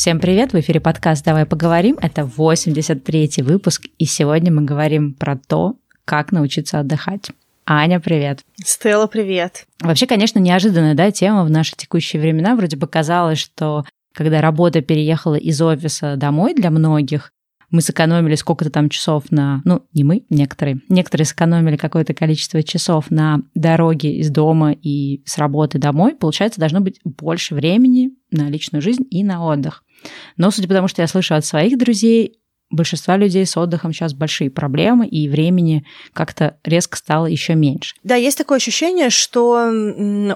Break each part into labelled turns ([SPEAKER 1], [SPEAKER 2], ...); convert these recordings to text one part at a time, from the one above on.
[SPEAKER 1] Всем привет, в эфире подкаст «Давай поговорим». Это 83-й выпуск, и сегодня мы говорим про то, как научиться отдыхать. Аня, привет.
[SPEAKER 2] Стелла, привет.
[SPEAKER 1] Вообще, конечно, неожиданная да, тема в наши текущие времена. Вроде бы казалось, что когда работа переехала из офиса домой для многих, мы сэкономили сколько-то там часов на... Ну, не мы, некоторые. Некоторые сэкономили какое-то количество часов на дороге из дома и с работы домой. Получается, должно быть больше времени на личную жизнь и на отдых. Но, судя по тому, что я слышу от своих друзей, большинства людей с отдыхом сейчас большие проблемы, и времени как-то резко стало еще меньше.
[SPEAKER 2] Да, есть такое ощущение, что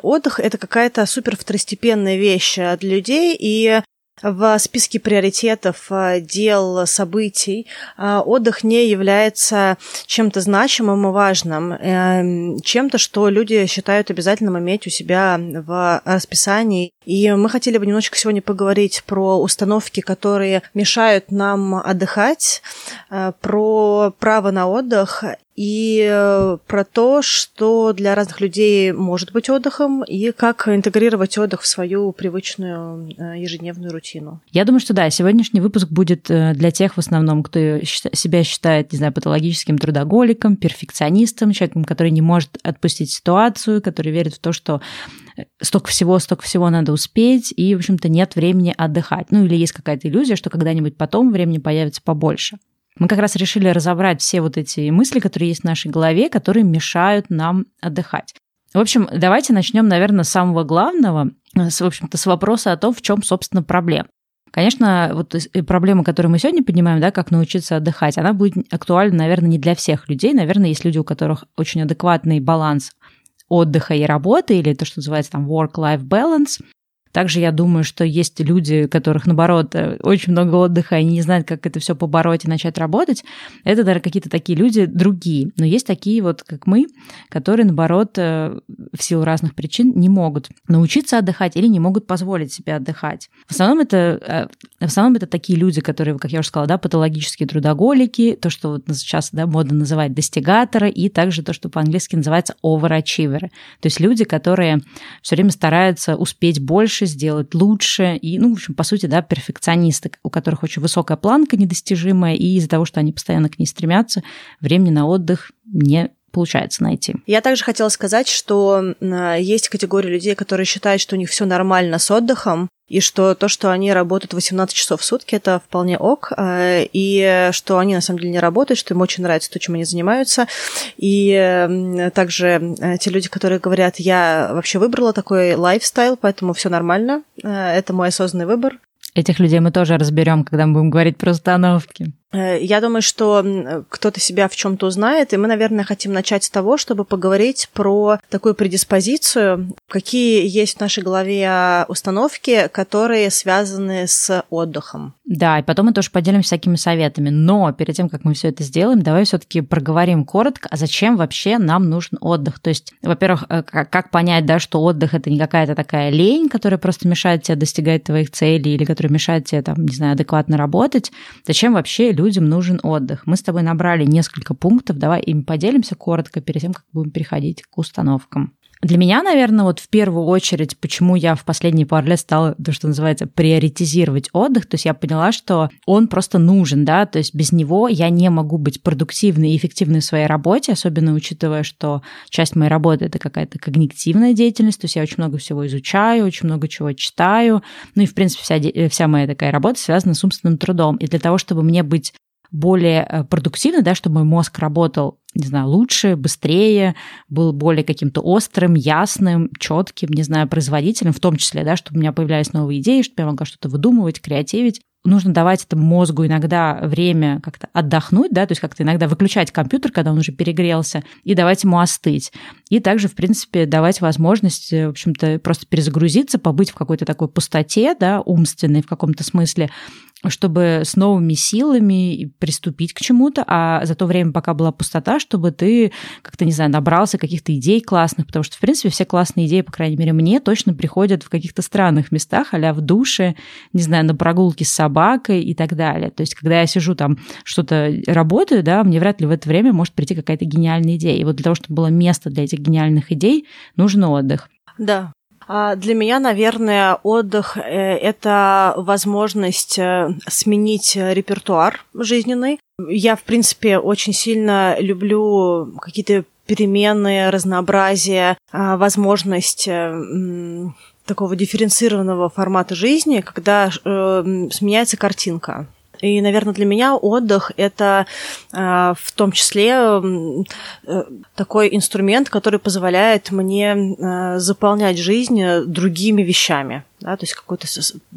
[SPEAKER 2] отдых это какая-то супер второстепенная вещь э, для людей, и в списке приоритетов э, дел, событий э, отдых не является чем-то значимым и важным, э, чем-то, что люди считают обязательным иметь у себя в расписании. И мы хотели бы немножечко сегодня поговорить про установки, которые мешают нам отдыхать, про право на отдых и э, про то, что для разных людей может быть отдыхом, и как интегрировать отдых в свою привычную э, ежедневную рутину.
[SPEAKER 1] Я думаю, что да, сегодняшний выпуск будет э, для тех в основном, кто себя считает, не знаю, патологическим трудоголиком, перфекционистом, человеком, который не может отпустить ситуацию, который верит в то, что столько всего, столько всего надо успеть, и, в общем-то, нет времени отдыхать. Ну, или есть какая-то иллюзия, что когда-нибудь потом времени появится побольше. Мы как раз решили разобрать все вот эти мысли, которые есть в нашей голове, которые мешают нам отдыхать. В общем, давайте начнем, наверное, с самого главного, с, в общем-то, с вопроса о том, в чем, собственно, проблема. Конечно, вот проблема, которую мы сегодня поднимаем, да, как научиться отдыхать, она будет актуальна, наверное, не для всех людей. Наверное, есть люди, у которых очень адекватный баланс отдыха и работы, или то, что называется там work-life balance. Также я думаю, что есть люди, у которых, наоборот, э, очень много отдыха, и они не знают, как это все побороть и начать работать. Это даже какие-то такие люди другие. Но есть такие вот, как мы, которые, наоборот, э, в силу разных причин не могут научиться отдыхать или не могут позволить себе отдыхать. В основном это, э, в основном это такие люди, которые, как я уже сказала, да, патологические трудоголики, то, что вот сейчас да, модно называть достигаторы, и также то, что по-английски называется overachiever. То есть люди, которые все время стараются успеть больше, больше, сделать лучше. И, ну, в общем, по сути, да, перфекционисты, у которых очень высокая планка недостижимая, и из-за того, что они постоянно к ней стремятся, времени на отдых не получается найти.
[SPEAKER 2] Я также хотела сказать, что есть категория людей, которые считают, что у них все нормально с отдыхом, и что то, что они работают 18 часов в сутки, это вполне ок, э, и что они на самом деле не работают, что им очень нравится то, чем они занимаются. И также э, те люди, которые говорят, я вообще выбрала такой лайфстайл, поэтому все нормально, э, это мой осознанный выбор.
[SPEAKER 1] Этих людей мы тоже разберем, когда мы будем говорить про установки.
[SPEAKER 2] Э, я думаю, что кто-то себя в чем-то узнает, и мы, наверное, хотим начать с того, чтобы поговорить про такую предиспозицию, какие есть в нашей голове установки, которые связаны с отдыхом.
[SPEAKER 1] Да, и потом мы тоже поделимся всякими советами. Но перед тем, как мы все это сделаем, давай все-таки проговорим коротко, а зачем вообще нам нужен отдых. То есть, во-первых, э, как понять, да, что отдых это не какая-то такая лень, которая просто мешает тебе достигать твоих целей или которая мешает тебе, там, не знаю, адекватно работать. Зачем вообще люди людям нужен отдых. Мы с тобой набрали несколько пунктов, давай им поделимся коротко перед тем, как будем переходить к установкам. Для меня, наверное, вот в первую очередь, почему я в последние пару лет стала, то, что называется, приоритизировать отдых, то есть я поняла, что он просто нужен, да, то есть без него я не могу быть продуктивной и эффективной в своей работе, особенно учитывая, что часть моей работы — это какая-то когнитивная деятельность, то есть я очень много всего изучаю, очень много чего читаю, ну и, в принципе, вся, вся моя такая работа связана с умственным трудом. И для того, чтобы мне быть более э, продуктивно, да, чтобы мой мозг работал, не знаю, лучше, быстрее, был более каким-то острым, ясным, четким, не знаю, производительным, в том числе, да, чтобы у меня появлялись новые идеи, чтобы я могла что-то выдумывать, креативить. Нужно давать этому мозгу иногда время как-то отдохнуть, да, то есть как-то иногда выключать компьютер, когда он уже перегрелся, и давать ему остыть. И также, в принципе, давать возможность, э, в общем-то, просто перезагрузиться, побыть в какой-то такой пустоте, да, умственной в каком-то смысле, чтобы с новыми силами приступить к чему-то, а за то время, пока была пустота, чтобы ты как-то, не знаю, набрался каких-то идей классных, потому что, в принципе, все классные идеи, по крайней мере, мне точно приходят в каких-то странных местах, а в душе, не знаю, на прогулке с собакой и так далее. То есть, когда я сижу там, что-то работаю, да, мне вряд ли в это время может прийти какая-то гениальная идея. И вот для того, чтобы было место для этих гениальных идей, нужен отдых.
[SPEAKER 2] Да, для меня, наверное, отдых э, – это возможность э, сменить репертуар жизненный. Я, в принципе, очень сильно люблю какие-то перемены, разнообразие, а, возможность э, такого дифференцированного формата жизни, когда сменяется картинка. И, наверное, для меня отдых это э, в том числе э, такой инструмент, который позволяет мне э, заполнять жизнь другими вещами, да, то есть какой-то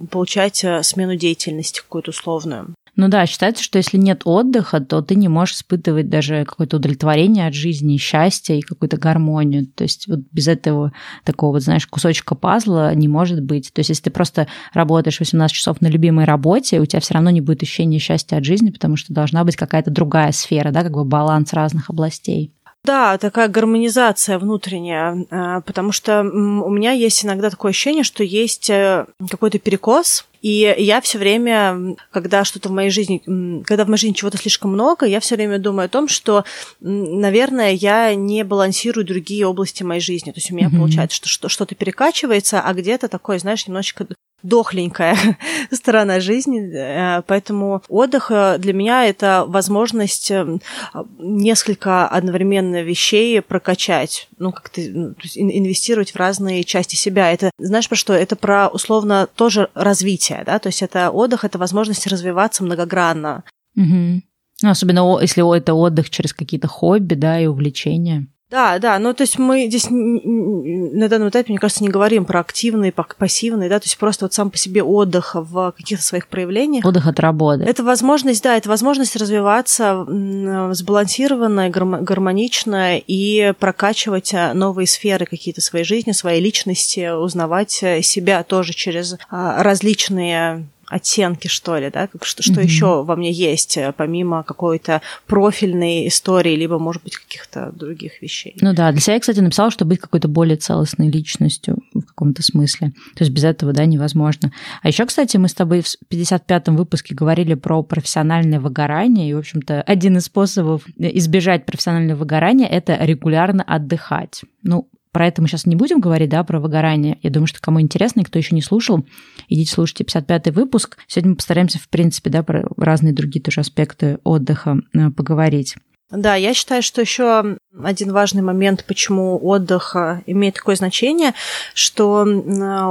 [SPEAKER 2] получать смену деятельности какую-то условную.
[SPEAKER 1] Ну да, считается, что если нет отдыха, то ты не можешь испытывать даже какое-то удовлетворение от жизни, счастье и какую-то гармонию. То есть вот без этого такого, вот, знаешь, кусочка пазла не может быть. То есть если ты просто работаешь 18 часов на любимой работе, у тебя все равно не будет ощущения счастья от жизни, потому что должна быть какая-то другая сфера, да, как бы баланс разных областей.
[SPEAKER 2] Да, такая гармонизация внутренняя, а, потому что у меня есть иногда такое ощущение, что есть э, какой-то перекос, и я все время, когда что-то в моей жизни, когда в моей жизни чего-то слишком много, я все время думаю о том, что, наверное, я не балансирую другие области моей жизни. То есть у меня mm-hmm. получается, что что-то перекачивается, а где-то такое, знаешь, немножечко дохленькая сторона жизни, э, поэтому отдых э, для меня это возможность э, несколько одновременно вещей прокачать, ну как-то ну, инвестировать в разные части себя. Это знаешь про что? Это про условно тоже развитие, да, то есть это отдых, это возможность развиваться многогранно.
[SPEAKER 1] Угу. Ну, особенно если это отдых через какие-то хобби, да, и увлечения.
[SPEAKER 2] Да, да, ну то есть мы здесь на данном этапе, мне кажется, не говорим про активный, пассивный, да, то есть просто вот сам по себе отдых в каких-то своих проявлениях.
[SPEAKER 1] Отдых от работы.
[SPEAKER 2] Это возможность, да, это возможность развиваться сбалансированно, гармонично и прокачивать а, новые сферы какие-то своей жизни, своей личности, узнавать э, себя тоже через а, различные оттенки, что ли, да, что, что mm-hmm. еще во мне есть, э, помимо какой-то профильной истории, либо, может быть, каких-то других вещей.
[SPEAKER 1] Ну да, для себя я, кстати, написала, что быть какой-то более целостной личностью в каком-то смысле. То есть без этого, да, невозможно. А еще, кстати, мы с тобой в 55-м выпуске говорили про профессиональное выгорание, и, в общем-то, один из способов избежать профессионального выгорания – это регулярно отдыхать. Ну, про это мы сейчас не будем говорить, да, про выгорание. Я думаю, что кому интересно, и кто еще не слушал, идите слушайте 55-й выпуск. Сегодня мы постараемся, в принципе, да, про разные другие тоже аспекты отдыха э, поговорить.
[SPEAKER 2] Да, я считаю, что еще один важный момент, почему отдых э, имеет такое значение, что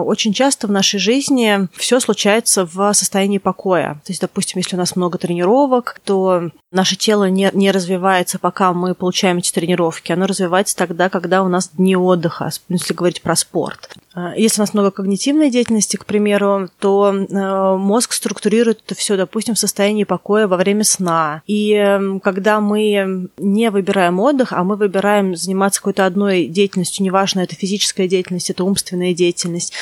[SPEAKER 2] очень часто в нашей жизни все случается в состоянии покоя. То есть, допустим, если у нас много тренировок, то наше тело не, не развивается, пока мы получаем эти тренировки. Оно развивается тогда, когда у нас дни отдыха, если говорить про спорт. Э, если у нас много когнитивной деятельности, к примеру, то э, мозг структурирует это все, допустим, в состоянии покоя во время сна. И когда мы не выбираем отдых, а мы выбираем заниматься какой-то одной деятельностью, неважно, это физическая деятельность, это умственная деятельность,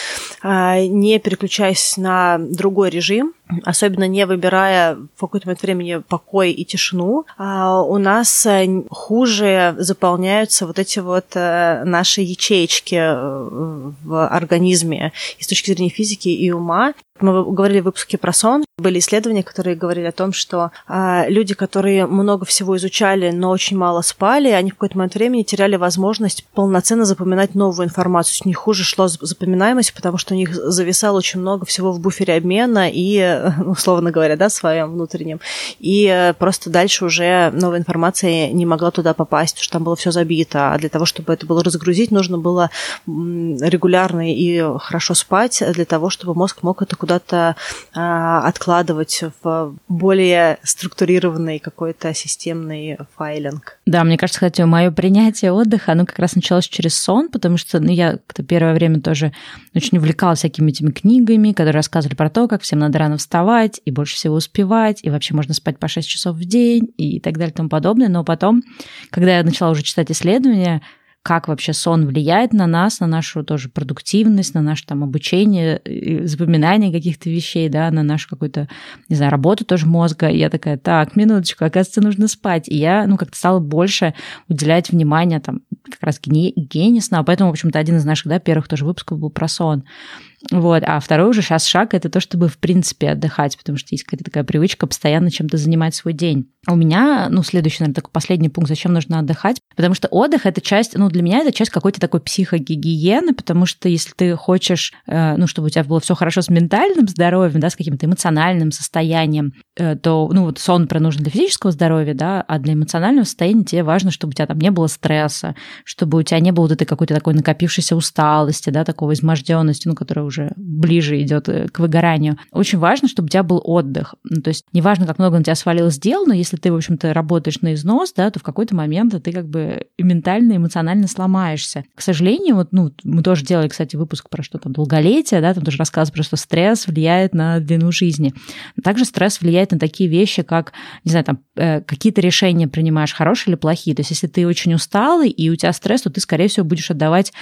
[SPEAKER 2] э, не переключаясь на другой режим, особенно не выбирая в какой-то момент времени покой и тишину, а, у нас э, хуже заполняются вот эти вот э, наши ячеечки э, в организме и с точки зрения физики и ума. Мы говорили в выпуске про сон. Были исследования, которые говорили о том, что а, люди, которые много всего изучали, но очень мало спали, они в какой-то момент времени теряли возможность полноценно запоминать новую информацию. У них хуже шло запоминаемость, потому что у них зависало очень много всего в буфере обмена и, условно говоря, да, своем внутреннем. И э, просто дальше уже новая информация не могла туда попасть, потому что там было все забито. А для того, чтобы это было разгрузить, нужно было регулярно и хорошо спать для того, чтобы мозг мог это куда-то а, откладывать в более структурированный какой-то системный файлинг.
[SPEAKER 1] Да, мне кажется, кстати, мое принятие отдыха, оно как раз началось через сон, потому что ну, я первое время тоже очень увлекалась всякими этими книгами, которые рассказывали про то, как всем надо рано вставать и больше всего успевать, и вообще можно спать по 6 часов в день и так далее и тому подобное. Но потом, когда я начала уже читать исследования, как вообще сон влияет на нас, на нашу тоже продуктивность, на наше там обучение, запоминание каких-то вещей, да, на нашу какую-то, не знаю, работу тоже мозга. И я такая, так, минуточку, оказывается, нужно спать. И я, ну, как-то стала больше уделять внимание там как раз гигиене сна. Поэтому, в общем-то, один из наших, да, первых тоже выпусков был про сон. Вот. А второй уже сейчас шаг – это то, чтобы, в принципе, отдыхать, потому что есть какая-то такая привычка постоянно чем-то занимать свой день. У меня, ну, следующий, наверное, такой последний пункт, зачем нужно отдыхать, потому что отдых – это часть, ну, для меня это часть какой-то такой психогигиены, потому что если ты хочешь, э, ну, чтобы у тебя было все хорошо с ментальным здоровьем, да, с каким-то эмоциональным состоянием, э, то, ну, вот сон нужен для физического здоровья, да, а для эмоционального состояния тебе важно, чтобы у тебя там не было стресса, чтобы у тебя не было вот этой какой-то такой накопившейся усталости, да, такого изможденности, ну, которая уже ближе идет э, к выгоранию. Очень важно, чтобы у тебя был отдых. Ну, то есть неважно, как много на тебя свалилось дел, но если ты, в общем-то, работаешь на износ, да, то в какой-то момент ты как бы ментально, эмоционально сломаешься. К сожалению, вот, ну, мы тоже делали, кстати, выпуск про что там долголетие, да, там тоже рассказывали про что стресс влияет на длину жизни. Также стресс влияет на такие вещи, как, не знаю, там, э, какие-то решения принимаешь, хорошие или плохие. То есть если ты очень усталый и у тебя стресс, то ты, скорее всего, будешь отдавать,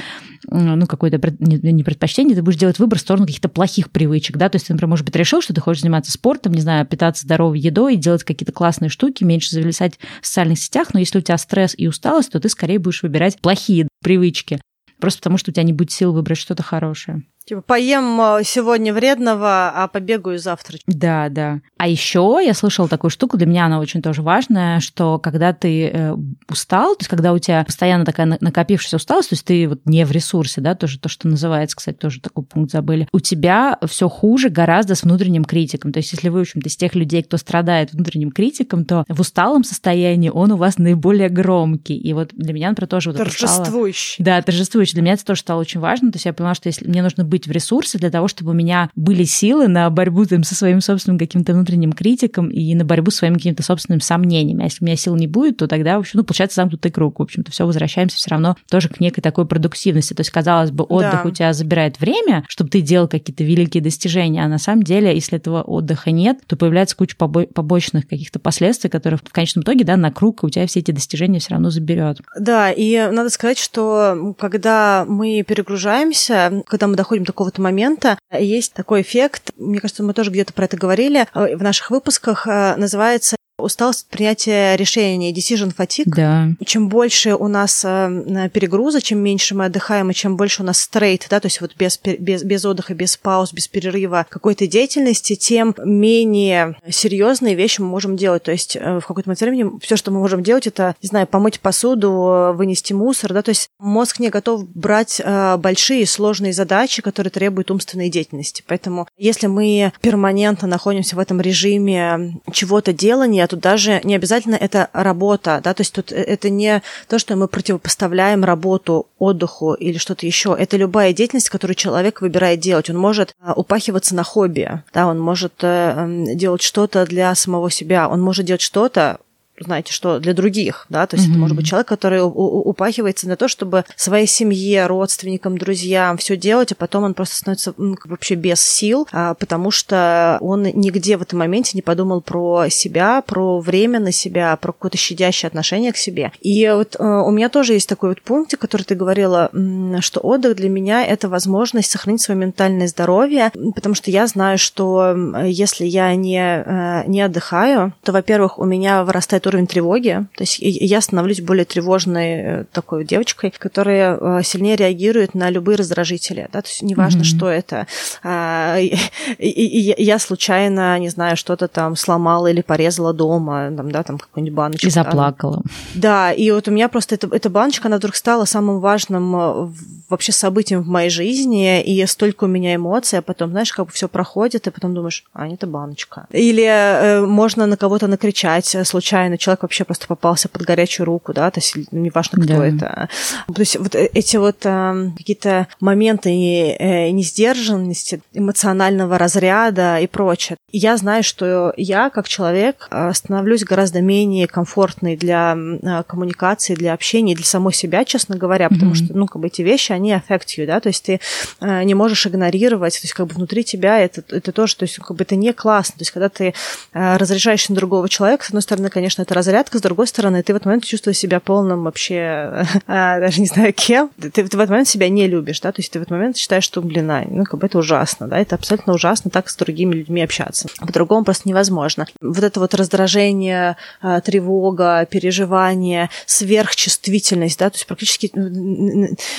[SPEAKER 1] ну, какое-то не предпочтение, ты будешь делать выбор в сторону каких-то плохих привычек, да, то есть ты, например, может быть, решил, что ты хочешь заниматься спортом, не знаю, питаться здоровой едой, делать какие-то классные штуки, меньше зависать в социальных сетях, но если у тебя стресс и усталость, то ты скорее будешь выбирать плохие привычки, просто потому что у тебя не будет сил выбрать что-то хорошее.
[SPEAKER 2] Типа, поем э, сегодня вредного, а побегаю завтра.
[SPEAKER 1] Да, да. А еще я слышала такую штуку, для меня она очень тоже важная, что когда ты э, устал, то есть когда у тебя постоянно такая накопившаяся усталость, то есть ты вот не в ресурсе, да, тоже то, что называется, кстати, тоже такой пункт забыли, у тебя все хуже гораздо с внутренним критиком. То есть если вы, в общем-то, из тех людей, кто страдает внутренним критиком, то в усталом состоянии он у вас наиболее громкий. И вот для меня, например, тоже вот
[SPEAKER 2] торжествующий.
[SPEAKER 1] Стало... Да, торжествующий. Для меня это тоже стало очень важно. То есть я поняла, что если мне нужно быть в ресурсе для того, чтобы у меня были силы на борьбу там, со своим собственным каким-то внутренним критиком и на борьбу с своими какими-то собственными сомнениями. А если у меня сил не будет, то тогда, в общем, ну, получается замкнутый круг. В общем-то, все возвращаемся все равно тоже к некой такой продуктивности. То есть, казалось бы, отдых да. у тебя забирает время, чтобы ты делал какие-то великие достижения, а на самом деле, если этого отдыха нет, то появляется куча побочных каких-то последствий, которые в конечном итоге, да, на круг у тебя все эти достижения все равно заберет.
[SPEAKER 2] Да, и надо сказать, что когда мы перегружаемся, когда мы доходим до такого-то момента, есть такой эффект, мне кажется, мы тоже где-то про это говорили э, в наших выпусках, э, называется усталость принятия решений, decision fatigue.
[SPEAKER 1] Да.
[SPEAKER 2] Чем больше у нас э, перегруза, чем меньше мы отдыхаем, и чем больше у нас стрейт, да, то есть вот без, без, без отдыха, без пауз, без перерыва какой-то деятельности, тем менее серьезные вещи мы можем делать. То есть э, в какой-то момент времени все, что мы можем делать, это, не знаю, помыть посуду, вынести мусор, да, то есть мозг не готов брать э, большие сложные задачи, которые требуют умственной деятельности. Поэтому если мы перманентно находимся в этом режиме чего-то делания, тут даже не обязательно это работа, да, то есть тут э, это не то, что мы противопоставляем работу отдыху или что-то еще. Это любая деятельность, которую человек выбирает делать. Он может а, упахиваться на хобби, да, он может э, делать что-то для самого себя, он может делать что-то, знаете, что для других, да, то есть mm-hmm. это может быть человек, который упахивается на то, чтобы своей семье, родственникам, друзьям все делать, а потом он просто становится вообще без сил, а, потому что он нигде в этом моменте не подумал про себя, про время на себя, про какое-то щадящее отношение к себе. И вот э, у меня тоже есть такой вот пункт, который ты говорила, что отдых для меня это возможность сохранить свое ментальное здоровье, потому что я знаю, что если я не, э, не отдыхаю, то, во-первых, у меня вырастает уровень тревоги. То есть я становлюсь более тревожной э, такой девочкой, которая э, сильнее реагирует на любые раздражители. Да? То есть неважно, mm-hmm. что это. А, я случайно, не знаю, что-то там сломала или порезала дома, там, да, там какую-нибудь баночку.
[SPEAKER 1] И заплакала.
[SPEAKER 2] Да, и вот у меня просто эта, эта баночка, она вдруг стала самым важным э, вообще событием в моей жизни, и столько у меня эмоций, а потом, знаешь, как бы все проходит, и потом думаешь, а, это баночка. Или э, можно на кого-то накричать случайно, человек вообще просто попался под горячую руку, да, то есть ну, неважно, кто да. это. То есть вот э, эти вот э, какие-то моменты э, несдержанности, эмоционального разряда и прочее. Я знаю, что я, как человек, э, становлюсь гораздо менее комфортной для э, коммуникации, для общения, для самой себя, честно говоря, потому mm-hmm. что, ну, как бы эти вещи, они affect you, да, то есть ты не можешь игнорировать, то есть как бы внутри тебя это, это тоже, то есть как бы это не классно, то есть когда ты разрешаешь на другого человека, с одной стороны, конечно, конечно, это разрядка, с другой стороны, ты в этот момент чувствуешь себя полным вообще, а, даже не знаю кем, ты, ты в этот момент себя не любишь, да, то есть ты в этот момент считаешь, что, блин, а, ну, как бы это ужасно, да, это абсолютно ужасно так с другими людьми общаться. По-другому просто невозможно. Вот это вот раздражение, а, тревога, переживание, сверхчувствительность, да, то есть практически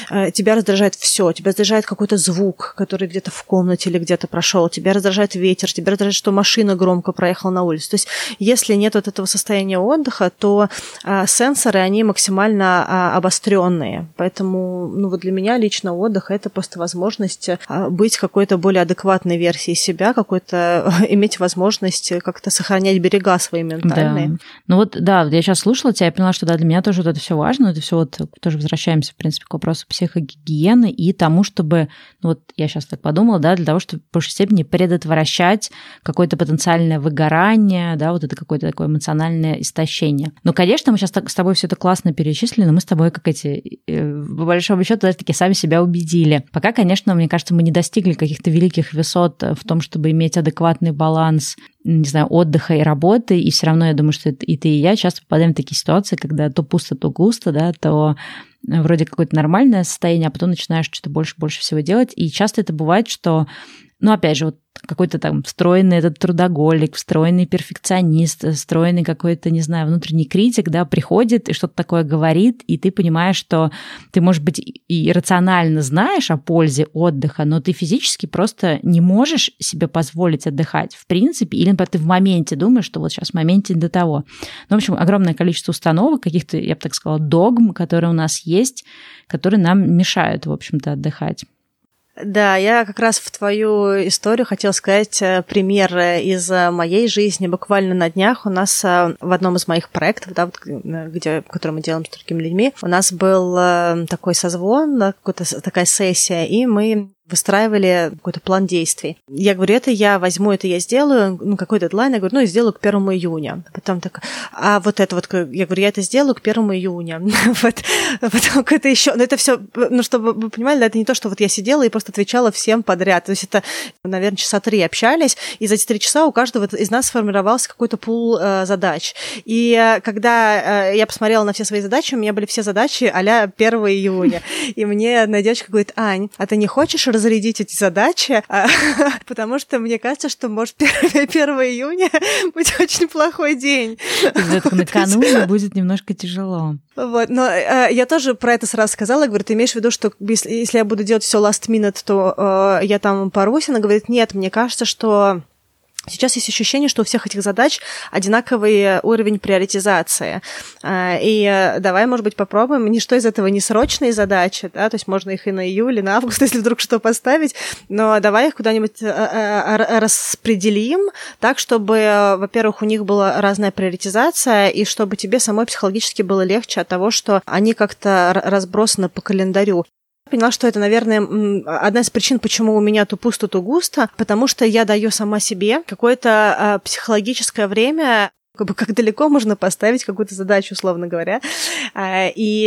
[SPEAKER 2] а, тебя раздражает все, тебя раздражает какой-то звук, который где-то в комнате или где-то прошел, тебя раздражает ветер, тебя раздражает, что машина громко проехала на улице. То есть если нет вот этого состояния отдыха, то а, сенсоры, они максимально а, обостренные. Поэтому, ну вот для меня лично отдых это просто возможность а, быть какой-то более адекватной версией себя, какой-то иметь возможность как-то сохранять берега свои ментальные.
[SPEAKER 1] Да. Ну вот, да, я сейчас слушала тебя, я поняла, что да, для меня тоже вот это все важно, это все вот тоже возвращаемся, в принципе, к вопросу психогигиены и тому, чтобы, ну вот я сейчас так подумала, да, для того, чтобы в большей степени предотвращать какое-то потенциальное выгорание, да, вот это какое-то такое эмоциональное истощение. Но, конечно, мы сейчас так, с тобой все это классно перечислили, но мы с тобой как эти, э, по большому счету, даже таки сами себя убедили. Пока, конечно, мне кажется, мы не достигли каких-то великих высот в том, чтобы иметь адекватный баланс не знаю, отдыха и работы, и все равно я думаю, что и ты, и я часто попадаем в такие ситуации, когда то пусто, то густо, да, то вроде какое-то нормальное состояние, а потом начинаешь что-то больше-больше всего делать. И часто это бывает, что ну, опять же, вот какой-то там встроенный этот трудоголик, встроенный перфекционист, встроенный какой-то, не знаю, внутренний критик, да, приходит и что-то такое говорит, и ты понимаешь, что ты, может быть, и рационально знаешь о пользе отдыха, но ты физически просто не можешь себе позволить отдыхать, в принципе, или, например, ты в моменте думаешь, что вот сейчас в моменте до того. Ну, в общем, огромное количество установок, каких-то, я бы так сказала, догм, которые у нас есть, которые нам мешают, в общем-то, отдыхать.
[SPEAKER 2] Да, я как раз в твою историю хотела сказать э, пример из э, моей жизни. Буквально на днях у нас э, в одном из моих проектов, да, вот, где, который мы делаем с другими людьми, у нас был такой созвон, какая-то такая сессия, и мы выстраивали какой-то план действий. Я говорю, это я возьму, это я сделаю, ну, какой дедлайн, я говорю, ну, я сделаю к первому июня. Потом так, а вот это вот, я говорю, я это сделаю к первому июня. вот, потом это еще, ну, это все, ну, чтобы вы понимали, да, это не то, что вот я сидела и просто отвечала всем подряд. То есть это, наверное, часа три общались, и за эти три часа у каждого из нас сформировался какой-то пул э, задач. И э, когда э, я посмотрела на все свои задачи, у меня были все задачи а-ля 1 июня. И мне одна девочка говорит, Ань, а ты не хочешь разрядить эти задачи, а, потому что мне кажется, что может 1 июня быть очень плохой день.
[SPEAKER 1] Накануне будет немножко тяжело.
[SPEAKER 2] Вот, но э, я тоже про это сразу сказала, говорю, ты имеешь в виду, что если, если я буду делать все last minute, то э, я там порвусь? Она говорит, нет, мне кажется, что Сейчас есть ощущение, что у всех этих задач одинаковый уровень приоритизации. А, и э, давай, может быть, попробуем. Ничто из этого не срочные задачи, да, то есть можно их и на июль, и на август, если вдруг что поставить, но давай их куда-нибудь э, э, распределим так, чтобы, во-первых, у них была разная приоритизация, и чтобы тебе самой психологически было легче от того, что они как-то разбросаны по календарю поняла, что это, наверное, одна из причин, почему у меня то пусто, то густо, потому что я даю сама себе какое-то а, психологическое время как бы как далеко можно поставить какую-то задачу, условно говоря. А, и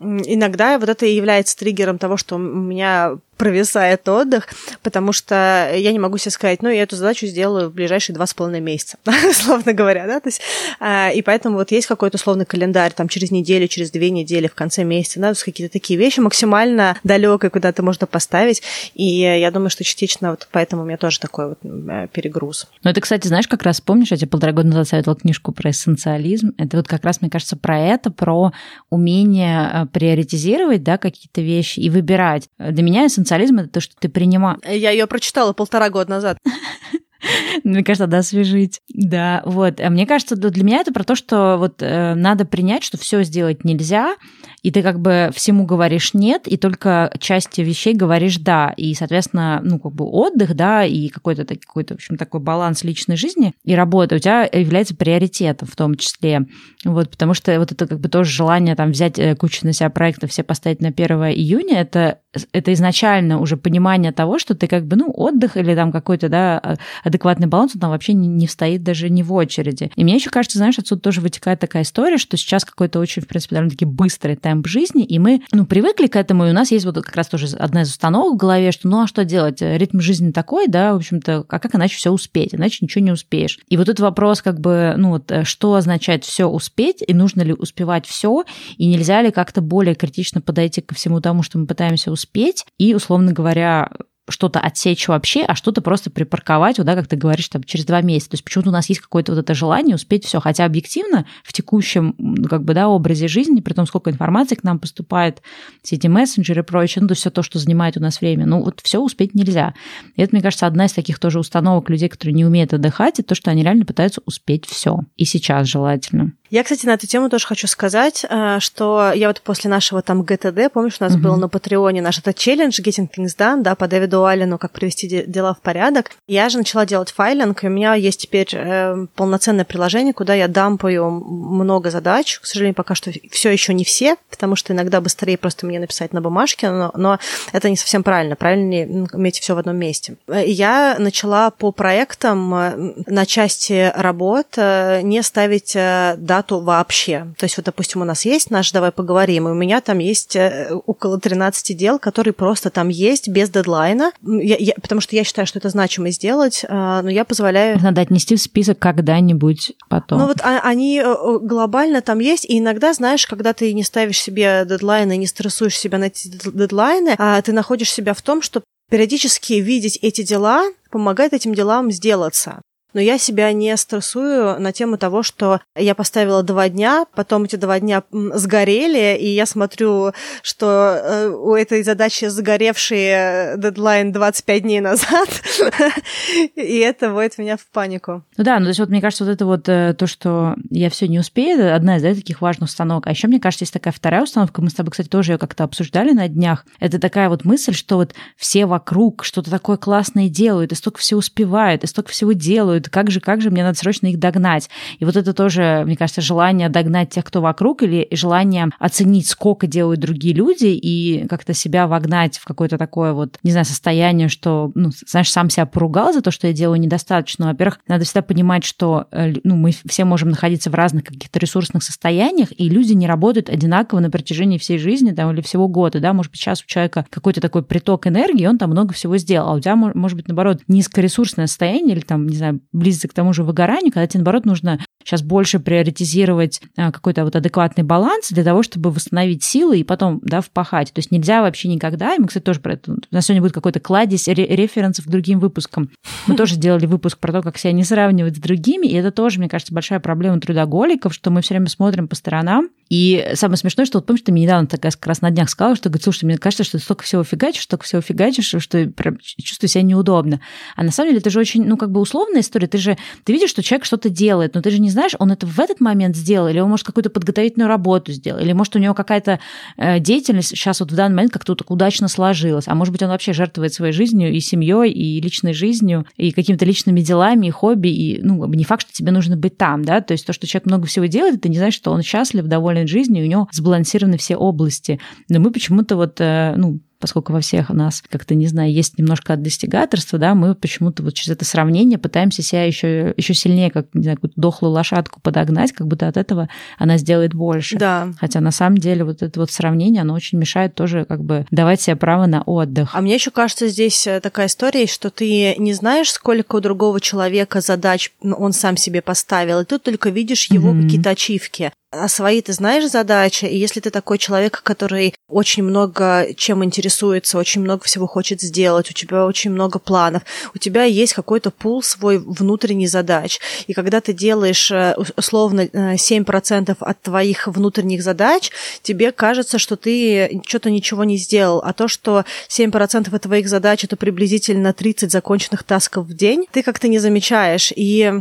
[SPEAKER 2] иногда вот это и является триггером того, что у меня провисает отдых, потому что я не могу себе сказать, ну, я эту задачу сделаю в ближайшие два с половиной месяца, условно говоря, да, то есть, а, и поэтому вот есть какой-то условный календарь, там, через неделю, через две недели, в конце месяца, да, то есть какие-то такие вещи максимально далекие куда-то можно поставить, и я думаю, что частично вот поэтому у меня тоже такой вот э, перегруз.
[SPEAKER 1] Ну, это, кстати, знаешь, как раз помнишь, я тебе полтора года назад советовала книжку про эссенциализм, это вот как раз, мне кажется, про это, про умение э, приоритизировать, да, какие-то вещи и выбирать. Для меня эссенциализм это то, что ты принимаешь.
[SPEAKER 2] Я ее прочитала полтора года назад.
[SPEAKER 1] Мне кажется, надо освежить. Да, вот. Мне кажется, для меня это про то, что вот э, надо принять, что все сделать нельзя, и ты как бы всему говоришь нет, и только части вещей говоришь да. И, соответственно, ну, как бы отдых, да, и какой-то, какой-то в общем, такой баланс личной жизни и работы у тебя является приоритетом в том числе. Вот, потому что вот это как бы тоже желание там взять э, кучу на себя проектов, все поставить на 1 июня, это это изначально уже понимание того, что ты как бы, ну, отдых или там какой-то, да, а, адекватный баланс, он там вообще не, не стоит даже не в очереди. И мне еще кажется, знаешь, отсюда тоже вытекает такая история, что сейчас какой-то очень, в принципе, довольно-таки быстрый темп жизни, и мы, ну, привыкли к этому, и у нас есть вот как раз тоже одна из установок в голове, что, ну, а что делать? Ритм жизни такой, да, в общем-то, а как иначе все успеть? Иначе ничего не успеешь. И вот этот вопрос, как бы, ну, вот, э, что означает все успеть, и нужно ли успевать все, и нельзя ли как-то более критично подойти ко всему тому, что мы пытаемся успеть, и, условно говоря, что-то отсечь вообще, а что-то просто припарковать, вот, да, как ты говоришь, там, через два месяца. То есть почему-то у нас есть какое-то вот это желание успеть все, хотя объективно в текущем, как бы, да, образе жизни, при том, сколько информации к нам поступает, все эти мессенджеры и прочее, ну, то есть все то, что занимает у нас время, ну, вот все успеть нельзя. И это, мне кажется, одна из таких тоже установок людей, которые не умеют отдыхать, это то, что они реально пытаются успеть все. И сейчас желательно.
[SPEAKER 2] Я, кстати, на эту тему тоже хочу сказать, э, что я вот после нашего там ГТД, помнишь, у нас mm-hmm. был на Патреоне наш этот челлендж Getting Things Done, да, по Дэвиду Аллену, как привести дела в порядок. Я же начала делать файлинг, и у меня есть теперь э, полноценное приложение, куда я дампаю много задач. К сожалению, пока что все еще не все, потому что иногда быстрее просто мне написать на бумажке, но, но это не совсем правильно. Правильнее иметь все в одном месте. Я начала по проектам э, на части работ не ставить дату вообще. То есть вот, допустим, у нас есть наш «Давай поговорим», и у меня там есть э, около 13 дел, которые просто там есть без дедлайна, я, я, потому что я считаю, что это значимо сделать, а, но я позволяю...
[SPEAKER 1] Надо отнести в список когда-нибудь потом.
[SPEAKER 2] Ну вот а, они э, глобально там есть, и иногда, знаешь, когда ты не ставишь себе дедлайны, не стрессуешь себя на эти дедлайны, а ты находишь себя в том, что периодически видеть эти дела помогает этим делам сделаться но я себя не стрессую на тему того, что я поставила два дня, потом эти два дня сгорели, и я смотрю, что э, у этой задачи сгоревший э, дедлайн 25 дней назад, и это вводит меня в панику.
[SPEAKER 1] Ну да, ну то есть вот мне кажется, вот это вот э, то, что я все не успею, это одна из да, таких важных установок. А еще мне кажется, есть такая вторая установка, мы с тобой, кстати, тоже ее как-то обсуждали на днях. Это такая вот мысль, что вот все вокруг что-то такое классное делают, и столько все успевают, и столько всего делают, думают, как же, как же, мне надо срочно их догнать. И вот это тоже, мне кажется, желание догнать тех, кто вокруг, или желание оценить, сколько делают другие люди, и как-то себя вогнать в какое-то такое вот, не знаю, состояние, что, ну, знаешь, сам себя поругал за то, что я делаю недостаточно. Во-первых, надо всегда понимать, что э, ну, мы все можем находиться в разных каких-то ресурсных состояниях, и люди не работают одинаково на протяжении всей жизни там, или всего года. Да? Может быть, сейчас у человека какой-то такой приток энергии, он там много всего сделал, а у тебя, может быть, наоборот, низкоресурсное состояние или там, не знаю, близится к тому же выгоранию, когда тебе, наоборот, нужно сейчас больше приоритизировать а, какой-то вот адекватный баланс для того, чтобы восстановить силы и потом, да, впахать. То есть нельзя вообще никогда, и мы, кстати, тоже про это, у нас сегодня будет какой-то кладезь референсов к другим выпускам. Мы тоже сделали выпуск про то, как себя не сравнивать с другими, и это тоже, мне кажется, большая проблема трудоголиков, что мы все время смотрим по сторонам, и самое смешное, что вот помнишь, ты мне недавно такая как раз на днях сказала, что, говорит, слушай, мне кажется, что ты столько всего фигачишь, столько всего фигачишь, что прям чувствую себя неудобно. А на самом деле это же очень, ну, как бы условная история. Ты же, ты видишь, что человек что-то делает, но ты же не знаешь, он это в этот момент сделал, или он, может, какую-то подготовительную работу сделал, или, может, у него какая-то э, деятельность сейчас вот в данный момент как-то так удачно сложилась, а может быть, он вообще жертвует своей жизнью и семьей, и личной жизнью, и какими-то личными делами, и хобби, и, ну, не факт, что тебе нужно быть там, да, то есть то, что человек много всего делает, это не значит, что он счастлив, доволен жизнью, у него сбалансированы все области. Но мы почему-то вот, э, ну, поскольку во всех у нас как-то, не знаю, есть немножко от достигаторства, да, мы почему-то вот через это сравнение пытаемся себя еще, еще сильнее, как, не знаю, какую-то дохлую лошадку подогнать, как будто от этого она сделает больше.
[SPEAKER 2] Да.
[SPEAKER 1] Хотя на самом деле вот это вот сравнение, оно очень мешает тоже как бы давать себе право на отдых.
[SPEAKER 2] А мне еще кажется, здесь э, такая история, что ты не знаешь, сколько у другого человека задач он сам себе поставил, и ты только видишь его mm-hmm. какие-то ачивки а свои ты знаешь задачи, и если ты такой человек, который очень много чем интересуется, очень много всего хочет сделать, у тебя очень много планов, у тебя есть какой-то пул свой внутренний задач, и когда ты делаешь э, условно 7% э, от твоих внутренних задач, тебе кажется, что ты что-то ничего не сделал, а то, что 7% от твоих задач это приблизительно 30 законченных тасков в день, ты как-то не замечаешь, и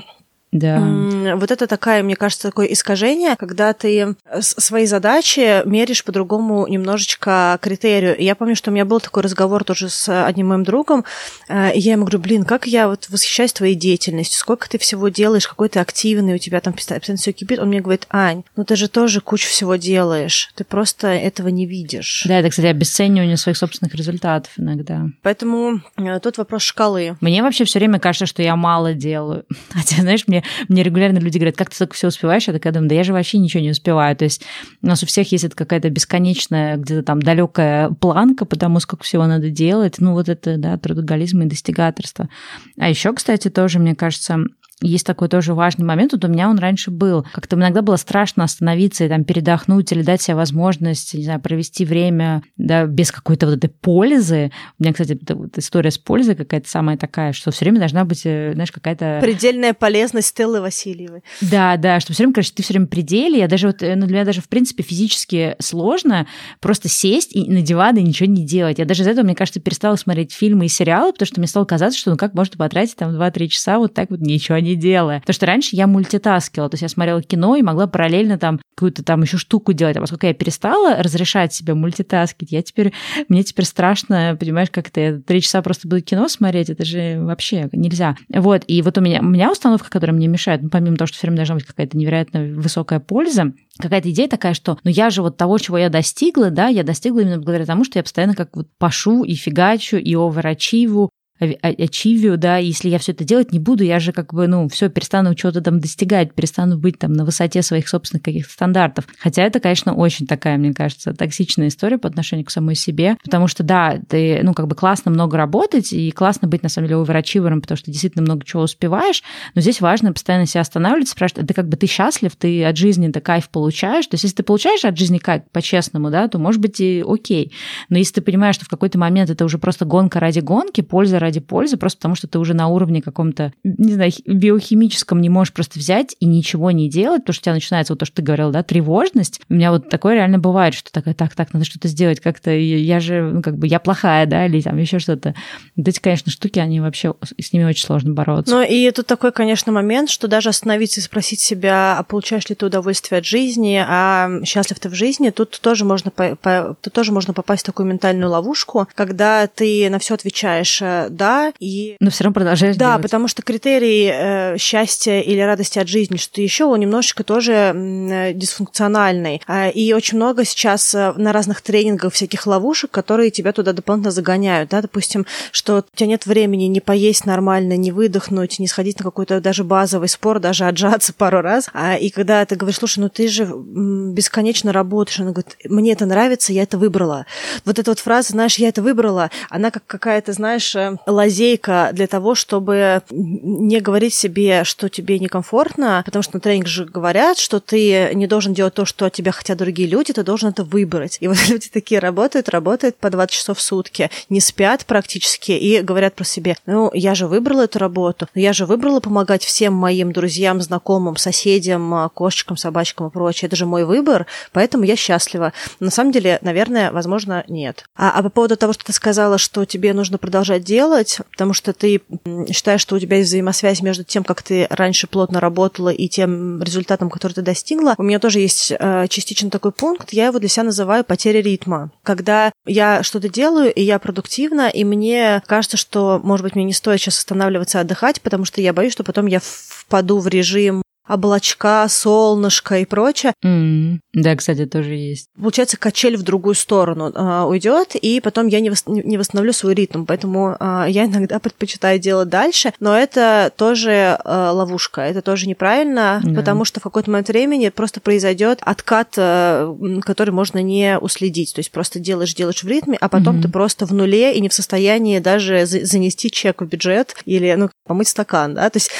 [SPEAKER 1] Да.
[SPEAKER 2] Вот это такая, мне кажется, такое искажение, когда ты свои задачи меришь по-другому немножечко критерию. Я помню, что у меня был такой разговор тоже с одним моим другом, и я ему говорю, блин, как я вот восхищаюсь твоей деятельностью, сколько ты всего делаешь, какой ты активный, у тебя там постоянно все кипит. Он мне говорит, Ань, ну ты же тоже кучу всего делаешь, ты просто этого не видишь.
[SPEAKER 1] Да, это, кстати, обесценивание своих собственных результатов иногда.
[SPEAKER 2] Поэтому э, тут вопрос шкалы.
[SPEAKER 1] Мне вообще все время кажется, что я мало делаю. Хотя, знаешь, мне, мне регулярно люди говорят, как ты так все успеваешь? Я такая думаю, да я же вообще ничего не успеваю. То есть у нас у всех есть это какая-то бесконечная, где-то там далекая планка, потому сколько всего надо делать. Ну, вот это, да, трудоголизм и достигаторство. А еще, кстати, тоже, мне кажется, есть такой тоже важный момент, вот у меня он раньше был. Как-то иногда было страшно остановиться и там передохнуть или дать себе возможность, не знаю, провести время да, без какой-то вот этой пользы. У меня, кстати, вот история с пользой какая-то самая такая, что все время должна быть, э, знаешь, какая-то...
[SPEAKER 2] Предельная полезность Стеллы Васильевой.
[SPEAKER 1] Да, да, что все время, короче, ты все время пределе. Я даже вот, э, ну, для меня даже, в принципе, физически сложно просто сесть и на диван и ничего не делать. Я даже из этого, мне кажется, перестала смотреть фильмы и сериалы, потому что мне стало казаться, что ну как можно потратить там 2-3 часа вот так вот ничего не делая. Потому что раньше я мультитаскила, то есть я смотрела кино и могла параллельно там какую-то там еще штуку делать. А поскольку я перестала разрешать себе мультитаскить, я теперь, мне теперь страшно, понимаешь, как это, три часа просто буду кино смотреть, это же вообще нельзя. Вот, и вот у меня, у меня установка, которая мне мешает, ну, помимо того, что все время должна быть какая-то невероятно высокая польза, какая-то идея такая, что ну я же вот того, чего я достигла, да, я достигла именно благодаря тому, что я постоянно как вот пашу и фигачу, и оверачиву, ачивию, да, если я все это делать не буду, я же как бы, ну, все, перестану чего-то там достигать, перестану быть там на высоте своих собственных каких-то стандартов. Хотя это, конечно, очень такая, мне кажется, токсичная история по отношению к самой себе, потому что, да, ты, ну, как бы классно много работать и классно быть, на самом деле, оверачивером, потому что действительно много чего успеваешь, но здесь важно постоянно себя останавливать, спрашивать, это как бы ты счастлив, ты от жизни да кайф получаешь, то есть если ты получаешь от жизни кайф по-честному, да, то, может быть, и окей, но если ты понимаешь, что в какой-то момент это уже просто гонка ради гонки, польза ради пользы, просто потому что ты уже на уровне каком-то, не знаю, биохимическом не можешь просто взять и ничего не делать, потому что у тебя начинается вот то, что ты говорил, да, тревожность. У меня вот такое реально бывает, что такая, так, так, надо что-то сделать, как-то я же, ну, как бы, я плохая, да, или там еще что-то. Вот эти, конечно, штуки, они вообще, с ними очень сложно бороться.
[SPEAKER 2] Ну, и тут такой, конечно, момент, что даже остановиться и спросить себя, а получаешь ли ты удовольствие от жизни, а счастлив ты в жизни, тут тоже можно, по, по, тут тоже можно попасть в такую ментальную ловушку, когда ты на все отвечаешь э, «да», и...
[SPEAKER 1] Но все равно продолжаешь
[SPEAKER 2] Да,
[SPEAKER 1] делать.
[SPEAKER 2] потому что критерий э, счастья или радости от жизни, что еще, он немножечко тоже э, дисфункциональный. Э, и очень много сейчас э, на разных тренингах всяких ловушек, которые тебя туда дополнительно загоняют. Да? Допустим, что у тебя нет времени не поесть нормально, не выдохнуть, не сходить на какой-то даже базовый спор, даже отжаться пару раз. А, и когда ты говоришь, слушай, ну ты же бесконечно работаешь, она говорит, мне это нравится, я это выбрала. Вот эта вот фраза, знаешь, я это выбрала, она как какая-то, знаешь, э, лазейка для того, чтобы не говорить себе, что тебе некомфортно, потому что на тренинг же говорят, что ты не должен делать то, что от тебя хотят другие люди, ты должен это выбрать. И вот люди такие работают, работают по 20 часов в сутки, не спят практически и говорят про себе, ну, я же выбрала эту работу, я же выбрала помогать всем моим друзьям, знакомым, соседям, кошечкам, собачкам и прочее. Это же мой выбор, поэтому я счастлива. На самом деле, наверное, возможно, нет. А, а по поводу того, что ты сказала, что тебе нужно продолжать делать, потому что ты считаешь, что у тебя есть взаимосвязь между тем, как ты раньше плотно работала, и тем результатом, который ты достигла. У меня тоже есть э, частично такой пункт, я его для себя называю потеря ритма. Когда я что-то делаю, и я продуктивна, и мне кажется, что, может быть, мне не стоит сейчас останавливаться отдыхать, потому что я боюсь, что потом я впаду в режим облачка, солнышко и прочее.
[SPEAKER 1] Mm, да, кстати, тоже есть.
[SPEAKER 2] Получается, качель в другую сторону э, уйдет, и потом я не, вос, не восстановлю свой ритм. Поэтому э, я иногда предпочитаю делать дальше. Но это тоже э, ловушка, это тоже неправильно, yeah. потому что в какой-то момент времени просто произойдет откат, э, который можно не уследить. То есть просто делаешь, делаешь в ритме, а потом mm-hmm. ты просто в нуле и не в состоянии даже занести чек в бюджет или ну, помыть стакан. Да? То есть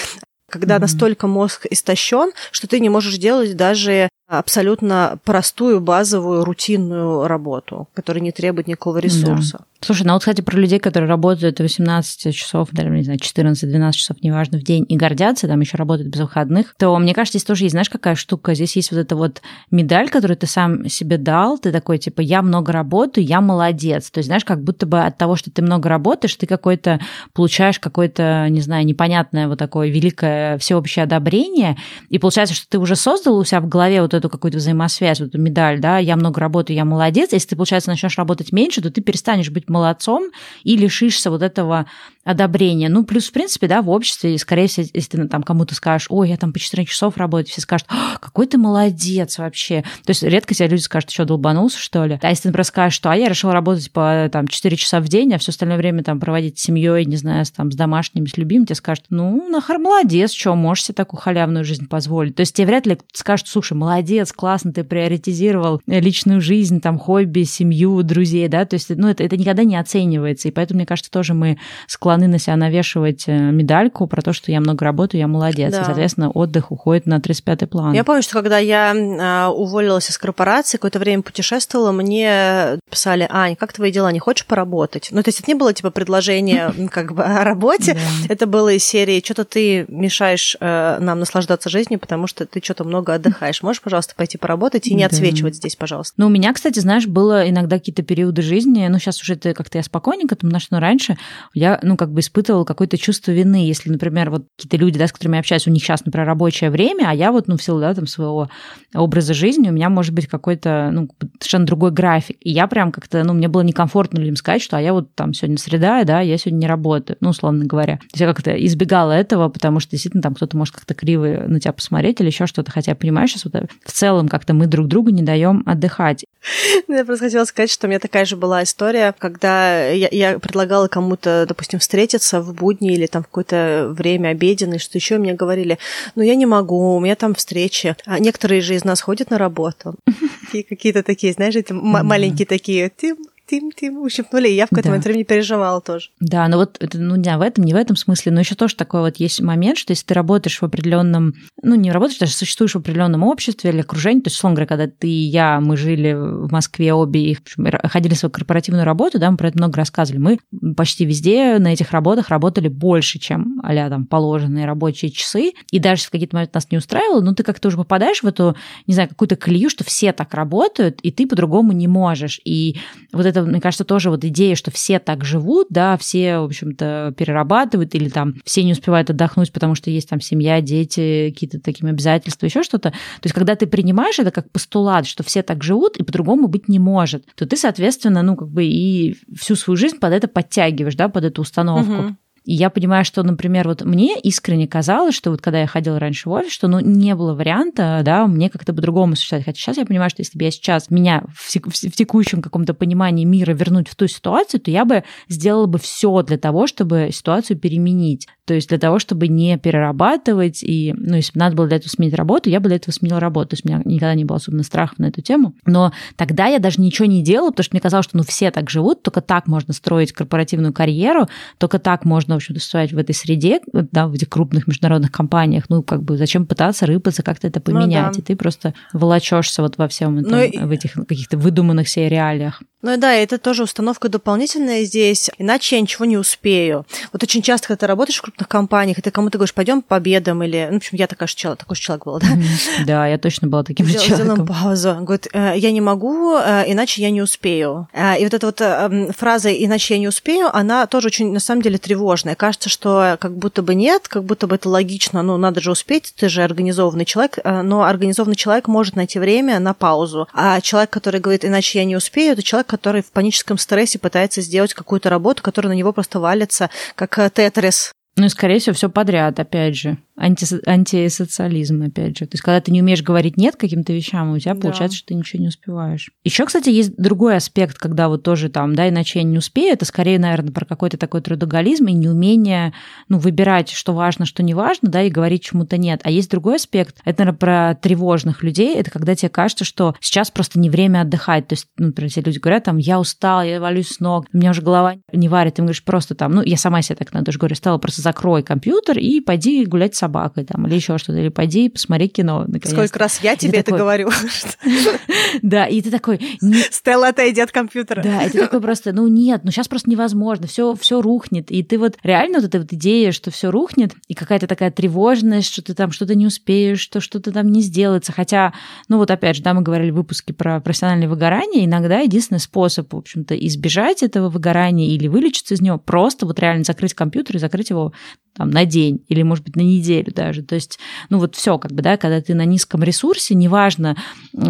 [SPEAKER 2] когда mm-hmm. настолько мозг истощен, что ты не можешь делать даже абсолютно простую, базовую, рутинную работу, которая не требует никакого ресурса.
[SPEAKER 1] Да. Слушай, ну вот, кстати, про людей, которые работают 18 часов, даже, не знаю, 14-12 часов, неважно, в день, и гордятся, там еще работают без выходных, то мне кажется, здесь тоже есть, знаешь, какая штука? Здесь есть вот эта вот медаль, которую ты сам себе дал, ты такой, типа, я много работаю, я молодец. То есть, знаешь, как будто бы от того, что ты много работаешь, ты какой-то получаешь какое-то, не знаю, непонятное вот такое великое всеобщее одобрение, и получается, что ты уже создал у себя в голове вот эту какую-то взаимосвязь, вот эту медаль, да, я много работаю, я молодец. Если ты, получается, начнешь работать меньше, то ты перестанешь быть молодцом и лишишься вот этого одобрения. Ну, плюс, в принципе, да, в обществе, скорее всего, если ты там кому-то скажешь, ой, я там по 14 часов работаю, все скажут, какой ты молодец вообще. То есть редко тебе люди скажут, что долбанулся, что ли. А если ты, например, скажешь, что а я решил работать по там 4 часа в день, а все остальное время там проводить с семьей, не знаю, с, там, с домашними, с любимым, тебе скажут, ну, нахер молодец, что, можешь себе такую халявную жизнь позволить. То есть тебе вряд ли скажут, слушай, молодец, классно, ты приоритизировал личную жизнь, там, хобби, семью, друзей, да, то есть, ну, это, это никогда не оценивается, и поэтому, мне кажется, тоже мы склонны на себя навешивать э, медальку про то, что я много работаю, я молодец, да. и, соответственно, отдых уходит на 35-й план.
[SPEAKER 2] Я помню, что когда я э, уволилась из корпорации, какое-то время путешествовала, мне писали, Ань, как твои дела, не хочешь поработать? Ну, то есть это не было, типа, предложение как бы о работе, это было из серии, что-то ты мешаешь э, нам наслаждаться жизнью, потому что ты что-то много отдыхаешь. Можешь, пожалуйста, пойти поработать и не отсвечивать здесь, пожалуйста?
[SPEAKER 1] Ну, у меня, кстати, знаешь, было иногда какие-то периоды жизни, ну, сейчас уже это как-то я спокойненько, что ну, раньше я, ну, как бы испытывала какое-то чувство вины, если, например, вот какие-то люди, да, с которыми я общаюсь, у них сейчас, например, рабочее время, а я вот, ну, в силу, да, там, своего образа жизни, у меня может быть какой-то, ну, совершенно другой график. И я прям как-то, ну, мне было некомфортно людям сказать, что а я вот там сегодня среда, да, я сегодня не работаю, ну, условно говоря. То есть я как-то избегала этого, потому что действительно там кто-то может как-то криво на тебя посмотреть или еще что-то. Хотя, понимаешь, сейчас вот в целом как-то мы друг другу не даем отдыхать.
[SPEAKER 2] Я просто хотела сказать, что у меня такая же была история, когда я, я предлагала кому-то, допустим, встретиться в будни или там в какое-то время обеденное, что еще мне говорили, ну я не могу, у меня там встречи. А некоторые же из нас ходят на работу. И какие-то такие, знаешь, эти маленькие такие, Тим, тим-тим ущипнули, и я в какой-то да. момент времени переживала тоже.
[SPEAKER 1] Да, но вот это, ну, не в этом, не в этом смысле, но еще тоже такой вот есть момент, что если ты работаешь в определенном, ну, не работаешь, даже существуешь в определенном обществе или окружении, то есть, условно говоря, когда ты и я, мы жили в Москве обе и ходили в свою корпоративную работу, да, мы про это много рассказывали, мы почти везде на этих работах работали больше, чем а там положенные рабочие часы, и даже в какие-то моменты нас не устраивало, ну, ты как-то уже попадаешь в эту, не знаю, какую-то колею, что все так работают, и ты по-другому не можешь. И вот это, мне кажется, тоже вот идея, что все так живут, да, все, в общем-то, перерабатывают или там все не успевают отдохнуть, потому что есть там семья, дети, какие-то такие обязательства, еще что-то. То есть, когда ты принимаешь это как постулат, что все так живут и по-другому быть не может, то ты, соответственно, ну, как бы и всю свою жизнь под это подтягиваешь, да, под эту установку. Угу. И я понимаю, что, например, вот мне искренне казалось, что вот когда я ходила раньше в офис, что ну не было варианта, да, мне как-то по-другому существовать. Хотя сейчас я понимаю, что если бы я сейчас меня в, текущем каком-то понимании мира вернуть в ту ситуацию, то я бы сделала бы все для того, чтобы ситуацию переменить. То есть для того, чтобы не перерабатывать, и, ну, если бы надо было для этого сменить работу, я бы для этого сменила работу. То есть у меня никогда не было особенно страхов на эту тему. Но тогда я даже ничего не делала, потому что мне казалось, что ну все так живут, только так можно строить корпоративную карьеру, только так можно, в общем-то, существовать в этой среде, да, в этих крупных международных компаниях. Ну, как бы зачем пытаться рыпаться, как-то это поменять? Ну, да. И ты просто волочешься вот во всем этом, ну, в этих каких-то выдуманных себе реалиях.
[SPEAKER 2] Ну да, это тоже установка дополнительная здесь, иначе я ничего не успею. Вот очень часто, когда ты работаешь в крупных компаниях, и ты кому-то говоришь, пойдем по обедам, или, ну, в общем, я такая же человек, такой же человек был, да?
[SPEAKER 1] Да, я точно была таким же человеком.
[SPEAKER 2] Сделаем паузу. Говорит, «Э, я не могу, э, иначе я не успею. Э, и вот эта вот фраза «иначе я не успею», она тоже очень, на самом деле, тревожная. Кажется, что как будто бы нет, как будто бы это логично, ну, надо же успеть, ты же организованный человек, но организованный человек может найти время на паузу. А человек, который говорит «иначе я не успею», это человек, который в паническом стрессе пытается сделать какую-то работу, которая на него просто валится, как э, тетрис.
[SPEAKER 1] Ну и, скорее всего, все подряд, опять же анти, антисоциализм, опять же. То есть, когда ты не умеешь говорить нет каким-то вещам, у тебя да. получается, что ты ничего не успеваешь. Еще, кстати, есть другой аспект, когда вот тоже там, да, иначе я не успею, это скорее, наверное, про какой-то такой трудоголизм и неумение, ну, выбирать, что важно, что не важно, да, и говорить чему-то нет. А есть другой аспект, это, наверное, про тревожных людей, это когда тебе кажется, что сейчас просто не время отдыхать. То есть, ну, например, все люди говорят, там, я устал, я валюсь с ног, у меня уже голова не варит, ты говоришь просто там, ну, я сама себе так на тоже говорю, стала просто закрой компьютер и пойди гулять с собакой там, или еще что-то, или пойди посмотри кино.
[SPEAKER 2] Сколько раз я тебе это говорю.
[SPEAKER 1] Да, и ты такой...
[SPEAKER 2] Стелла, отойди от компьютера.
[SPEAKER 1] Да, и ты такой просто, ну нет, ну сейчас просто невозможно, все, все рухнет. И ты вот реально вот эта вот идея, что все рухнет, и какая-то такая тревожность, что ты там что-то не успеешь, что что-то там не сделается. Хотя, ну вот опять же, да, мы говорили в выпуске про профессиональное выгорание, иногда единственный способ, в общем-то, избежать этого выгорания или вылечиться из него, просто вот реально закрыть компьютер и закрыть его там, на день или, может быть, на неделю даже. То есть, ну вот все, как бы, да, когда ты на низком ресурсе, неважно,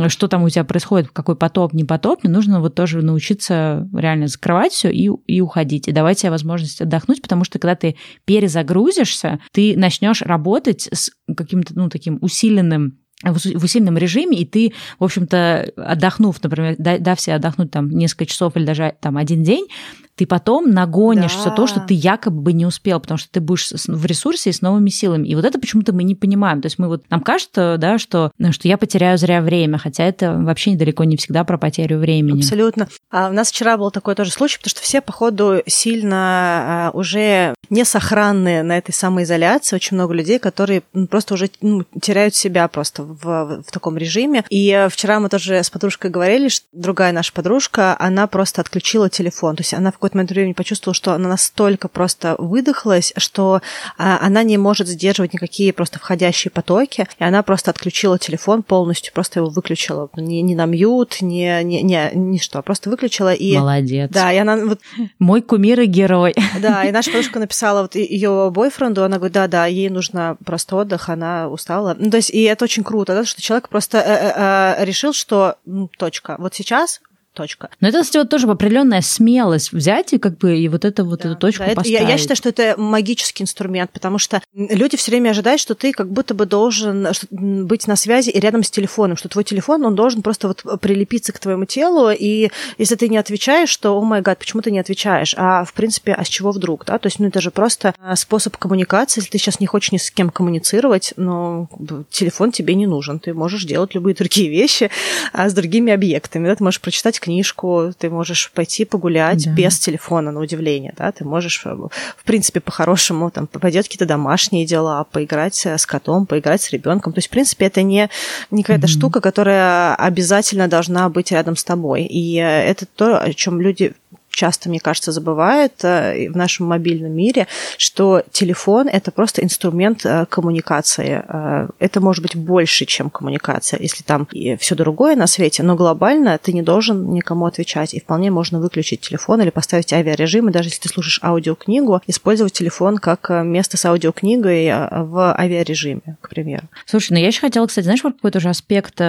[SPEAKER 1] что там у тебя происходит, какой потоп, не потоп, нужно вот тоже научиться реально закрывать все и, и уходить, и давать себе возможность отдохнуть, потому что когда ты перезагрузишься, ты начнешь работать с каким-то, ну, таким усиленным в усиленном режиме, и ты, в общем-то, отдохнув, например, дав себе отдохнуть там несколько часов или даже там один день, ты потом нагонишь да. все то, что ты якобы бы не успел, потому что ты будешь в ресурсе и с новыми силами. И вот это почему-то мы не понимаем. То есть мы вот нам кажется, да, что, что я потеряю зря время, хотя это вообще далеко не всегда про потерю времени.
[SPEAKER 2] Абсолютно. А у нас вчера был такой тоже случай, потому что все, походу, сильно а, уже не сохранные на этой самоизоляции. Очень много людей, которые просто уже ну, теряют себя просто в, в таком режиме. И вчера мы тоже с подружкой говорили, что другая наша подружка, она просто отключила телефон. То есть она в какой-то момент времени почувствовала, что она настолько просто выдохлась, что а, она не может сдерживать никакие просто входящие потоки, и она просто отключила телефон полностью, просто его выключила. Не, не на мьют, не, не, не, не что, просто выключила. И...
[SPEAKER 1] Молодец.
[SPEAKER 2] Да, и она вот...
[SPEAKER 1] Мой кумир и герой.
[SPEAKER 2] Да, и наша подружка написала вот ее бойфренду, она говорит, да-да, ей нужно просто отдых, она устала. Ну, то есть, и это очень круто, да, что человек просто э, э, э, решил, что ну, точка. Вот сейчас точка.
[SPEAKER 1] Но это, кстати, вот тоже определенная смелость взять и как бы и вот это вот да, эту точку да, поставить.
[SPEAKER 2] Я, я считаю, что это магический инструмент, потому что люди все время ожидают, что ты как будто бы должен быть на связи и рядом с телефоном, что твой телефон, он должен просто вот прилепиться к твоему телу, и если ты не отвечаешь, то, о май гад, почему ты не отвечаешь? А, в принципе, а с чего вдруг, да? То есть, ну, это же просто а, способ коммуникации, если ты сейчас не хочешь ни с кем коммуницировать, но телефон тебе не нужен, ты можешь делать любые другие вещи а с другими объектами, да? ты можешь прочитать книжку, ты можешь пойти погулять да. без телефона, на удивление, да, ты можешь, э, в принципе, по-хорошему, там, пойдет какие-то домашние дела, поиграть с котом, поиграть с ребенком. То есть, в принципе, это не, не какая-то mm-hmm. штука, которая обязательно должна быть рядом с тобой. И э, это то, о чем люди часто, мне кажется, забывают э, в нашем мобильном мире, что телефон – это просто инструмент э, коммуникации. Э, это может быть больше, чем коммуникация, если там и все другое на свете, но глобально ты не должен никому отвечать, и вполне можно выключить телефон или поставить авиарежим, и даже если ты слушаешь аудиокнигу, использовать телефон как место с аудиокнигой в авиарежиме, к примеру.
[SPEAKER 1] Слушай, ну я еще хотела, кстати, знаешь, вот какой-то уже аспект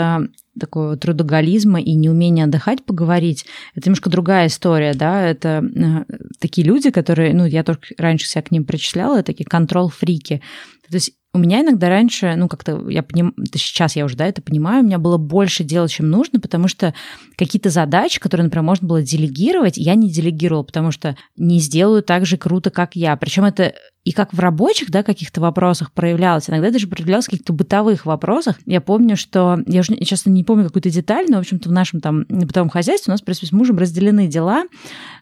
[SPEAKER 1] такого трудоголизма и неумения отдыхать поговорить, это немножко другая история, да, это э, такие люди, которые, ну, я только раньше себя к ним причисляла, такие контрол-фрики. То есть у меня иногда раньше, ну, как-то я понимаю, сейчас я уже, да, это понимаю, у меня было больше дела, чем нужно, потому что какие-то задачи, которые, например, можно было делегировать, я не делегировала, потому что не сделаю так же круто, как я. Причем это и как в рабочих, да, каких-то вопросах проявлялось, иногда даже проявлялось в каких-то бытовых вопросах. Я помню, что, я уже честно не помню какую-то деталь, но, в общем-то, в нашем там бытовом хозяйстве у нас, в принципе, с мужем разделены дела,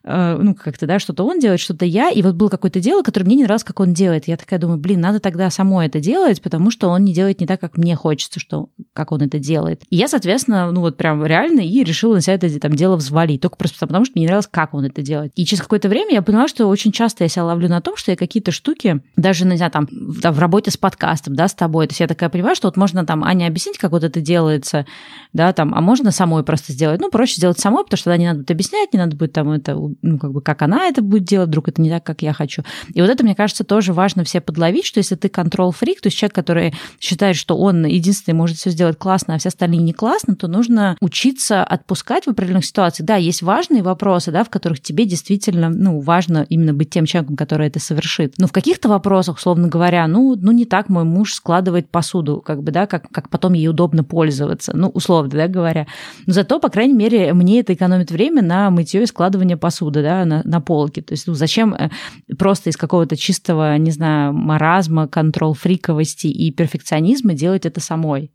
[SPEAKER 1] э, ну, как-то, да, что-то он делает, что-то я, и вот было какое-то дело, которое мне не нравилось, как он делает. Я такая думаю, блин, надо тогда самой это делать, потому что он не делает не так, как мне хочется, что, как он это делает. И я, соответственно, ну, вот прям реально и решила на себя это там дело взвалить, только просто потому, что мне не нравилось, как он это делает. И через какое-то время я поняла, что очень часто я себя ловлю на том, что я какие-то штуки даже, не знаю, там, в работе с подкастом, да, с тобой. То есть я такая понимаю, что вот можно там Аня объяснить, как вот это делается, да, там, а можно самой просто сделать. Ну, проще сделать самой, потому что тогда не надо будет объяснять, не надо будет там это, ну, как бы, как она это будет делать, вдруг это не так, как я хочу. И вот это, мне кажется, тоже важно все подловить, что если ты контрол-фрик, то есть человек, который считает, что он единственный может все сделать классно, а все остальные не классно, то нужно учиться отпускать в определенных ситуациях. Да, есть важные вопросы, да, в которых тебе действительно, ну, важно именно быть тем человеком, который это совершит. Но в каких-то вопросах условно говоря, ну, ну не так мой муж складывает посуду, как бы, да, как, как потом ей удобно пользоваться, ну, условно, да, говоря. Но зато, по крайней мере, мне это экономит время на мытье и складывание посуды, да, на, на полке. То есть, ну, зачем э, просто из какого-то чистого, не знаю, маразма, контрол-фриковости и перфекционизма делать это самой?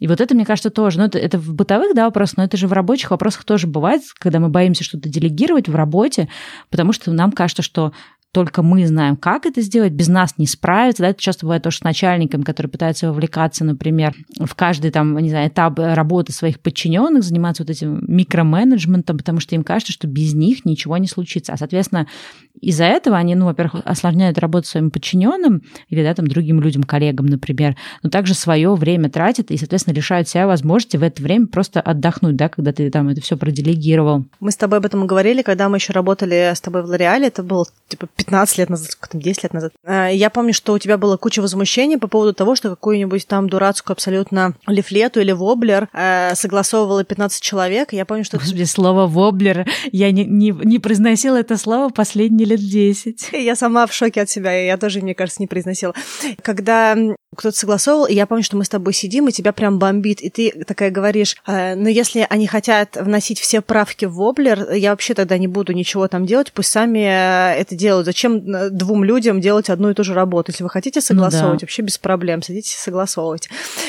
[SPEAKER 1] И вот это, мне кажется, тоже, ну, это, это в бытовых, да, вопросах, но это же в рабочих вопросах тоже бывает, когда мы боимся что-то делегировать в работе, потому что нам кажется, что только мы знаем, как это сделать, без нас не справиться. Да? Это часто бывает тоже с начальником, который пытается вовлекаться, например, в каждый там, не знаю, этап работы своих подчиненных, заниматься вот этим микроменеджментом, потому что им кажется, что без них ничего не случится. А, соответственно, из-за этого они, ну, во-первых, осложняют работу своим подчиненным или, да, там, другим людям, коллегам, например, но также свое время тратят и, соответственно, лишают себя возможности в это время просто отдохнуть, да, когда ты там это все проделегировал.
[SPEAKER 2] Мы с тобой об этом говорили, когда мы еще работали с тобой в Лореале, это было, типа, 15 лет назад, сколько там, 10 лет назад. А, я помню, что у тебя было куча возмущений по поводу того, что какую-нибудь там дурацкую абсолютно лифлету или воблер э, согласовывало 15 человек. Я помню, что...
[SPEAKER 1] Господи, слово воблер, я не, не, не произносила это слово последние лет 10.
[SPEAKER 2] Я сама в шоке от себя, я тоже, мне кажется, не произносила. Когда кто-то согласовывал, и я помню, что мы с тобой сидим, и тебя прям бомбит, и ты такая говоришь, э, ну, если они хотят вносить все правки в воблер, я вообще тогда не буду ничего там делать, пусть сами э, это делают. Зачем э, двум людям делать одну и ту же работу? Если вы хотите согласовывать, ну, да. вообще без проблем, садитесь согласовывать.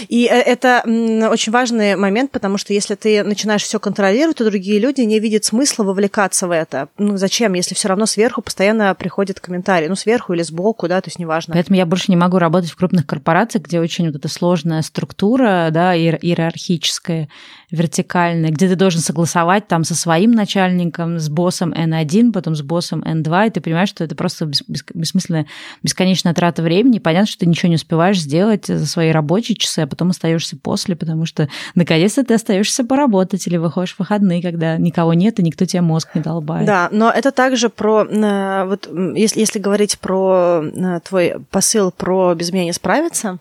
[SPEAKER 2] И э, это очень важный момент, потому что если ты начинаешь все контролировать, то другие люди не видят смысла вовлекаться в это. Ну, зачем, если все равно сверху постоянно приходят комментарии, ну, сверху или сбоку, да, то есть неважно.
[SPEAKER 1] Поэтому я больше не могу работать в крупных корпорациях, корпорациях, где очень вот эта сложная структура, да, иерархическая, вертикальная, где ты должен согласовать там со своим начальником, с боссом N1, потом с боссом N2, и ты понимаешь, что это просто бессмысленная, бесконечная трата времени. Понятно, что ты ничего не успеваешь сделать за свои рабочие часы, а потом остаешься после, потому что наконец-то ты остаешься поработать или выходишь в выходные, когда никого нет и никто тебе мозг не долбает.
[SPEAKER 2] Да, но это также про, э, вот если, если говорить про э, твой посыл про без меня не справиться,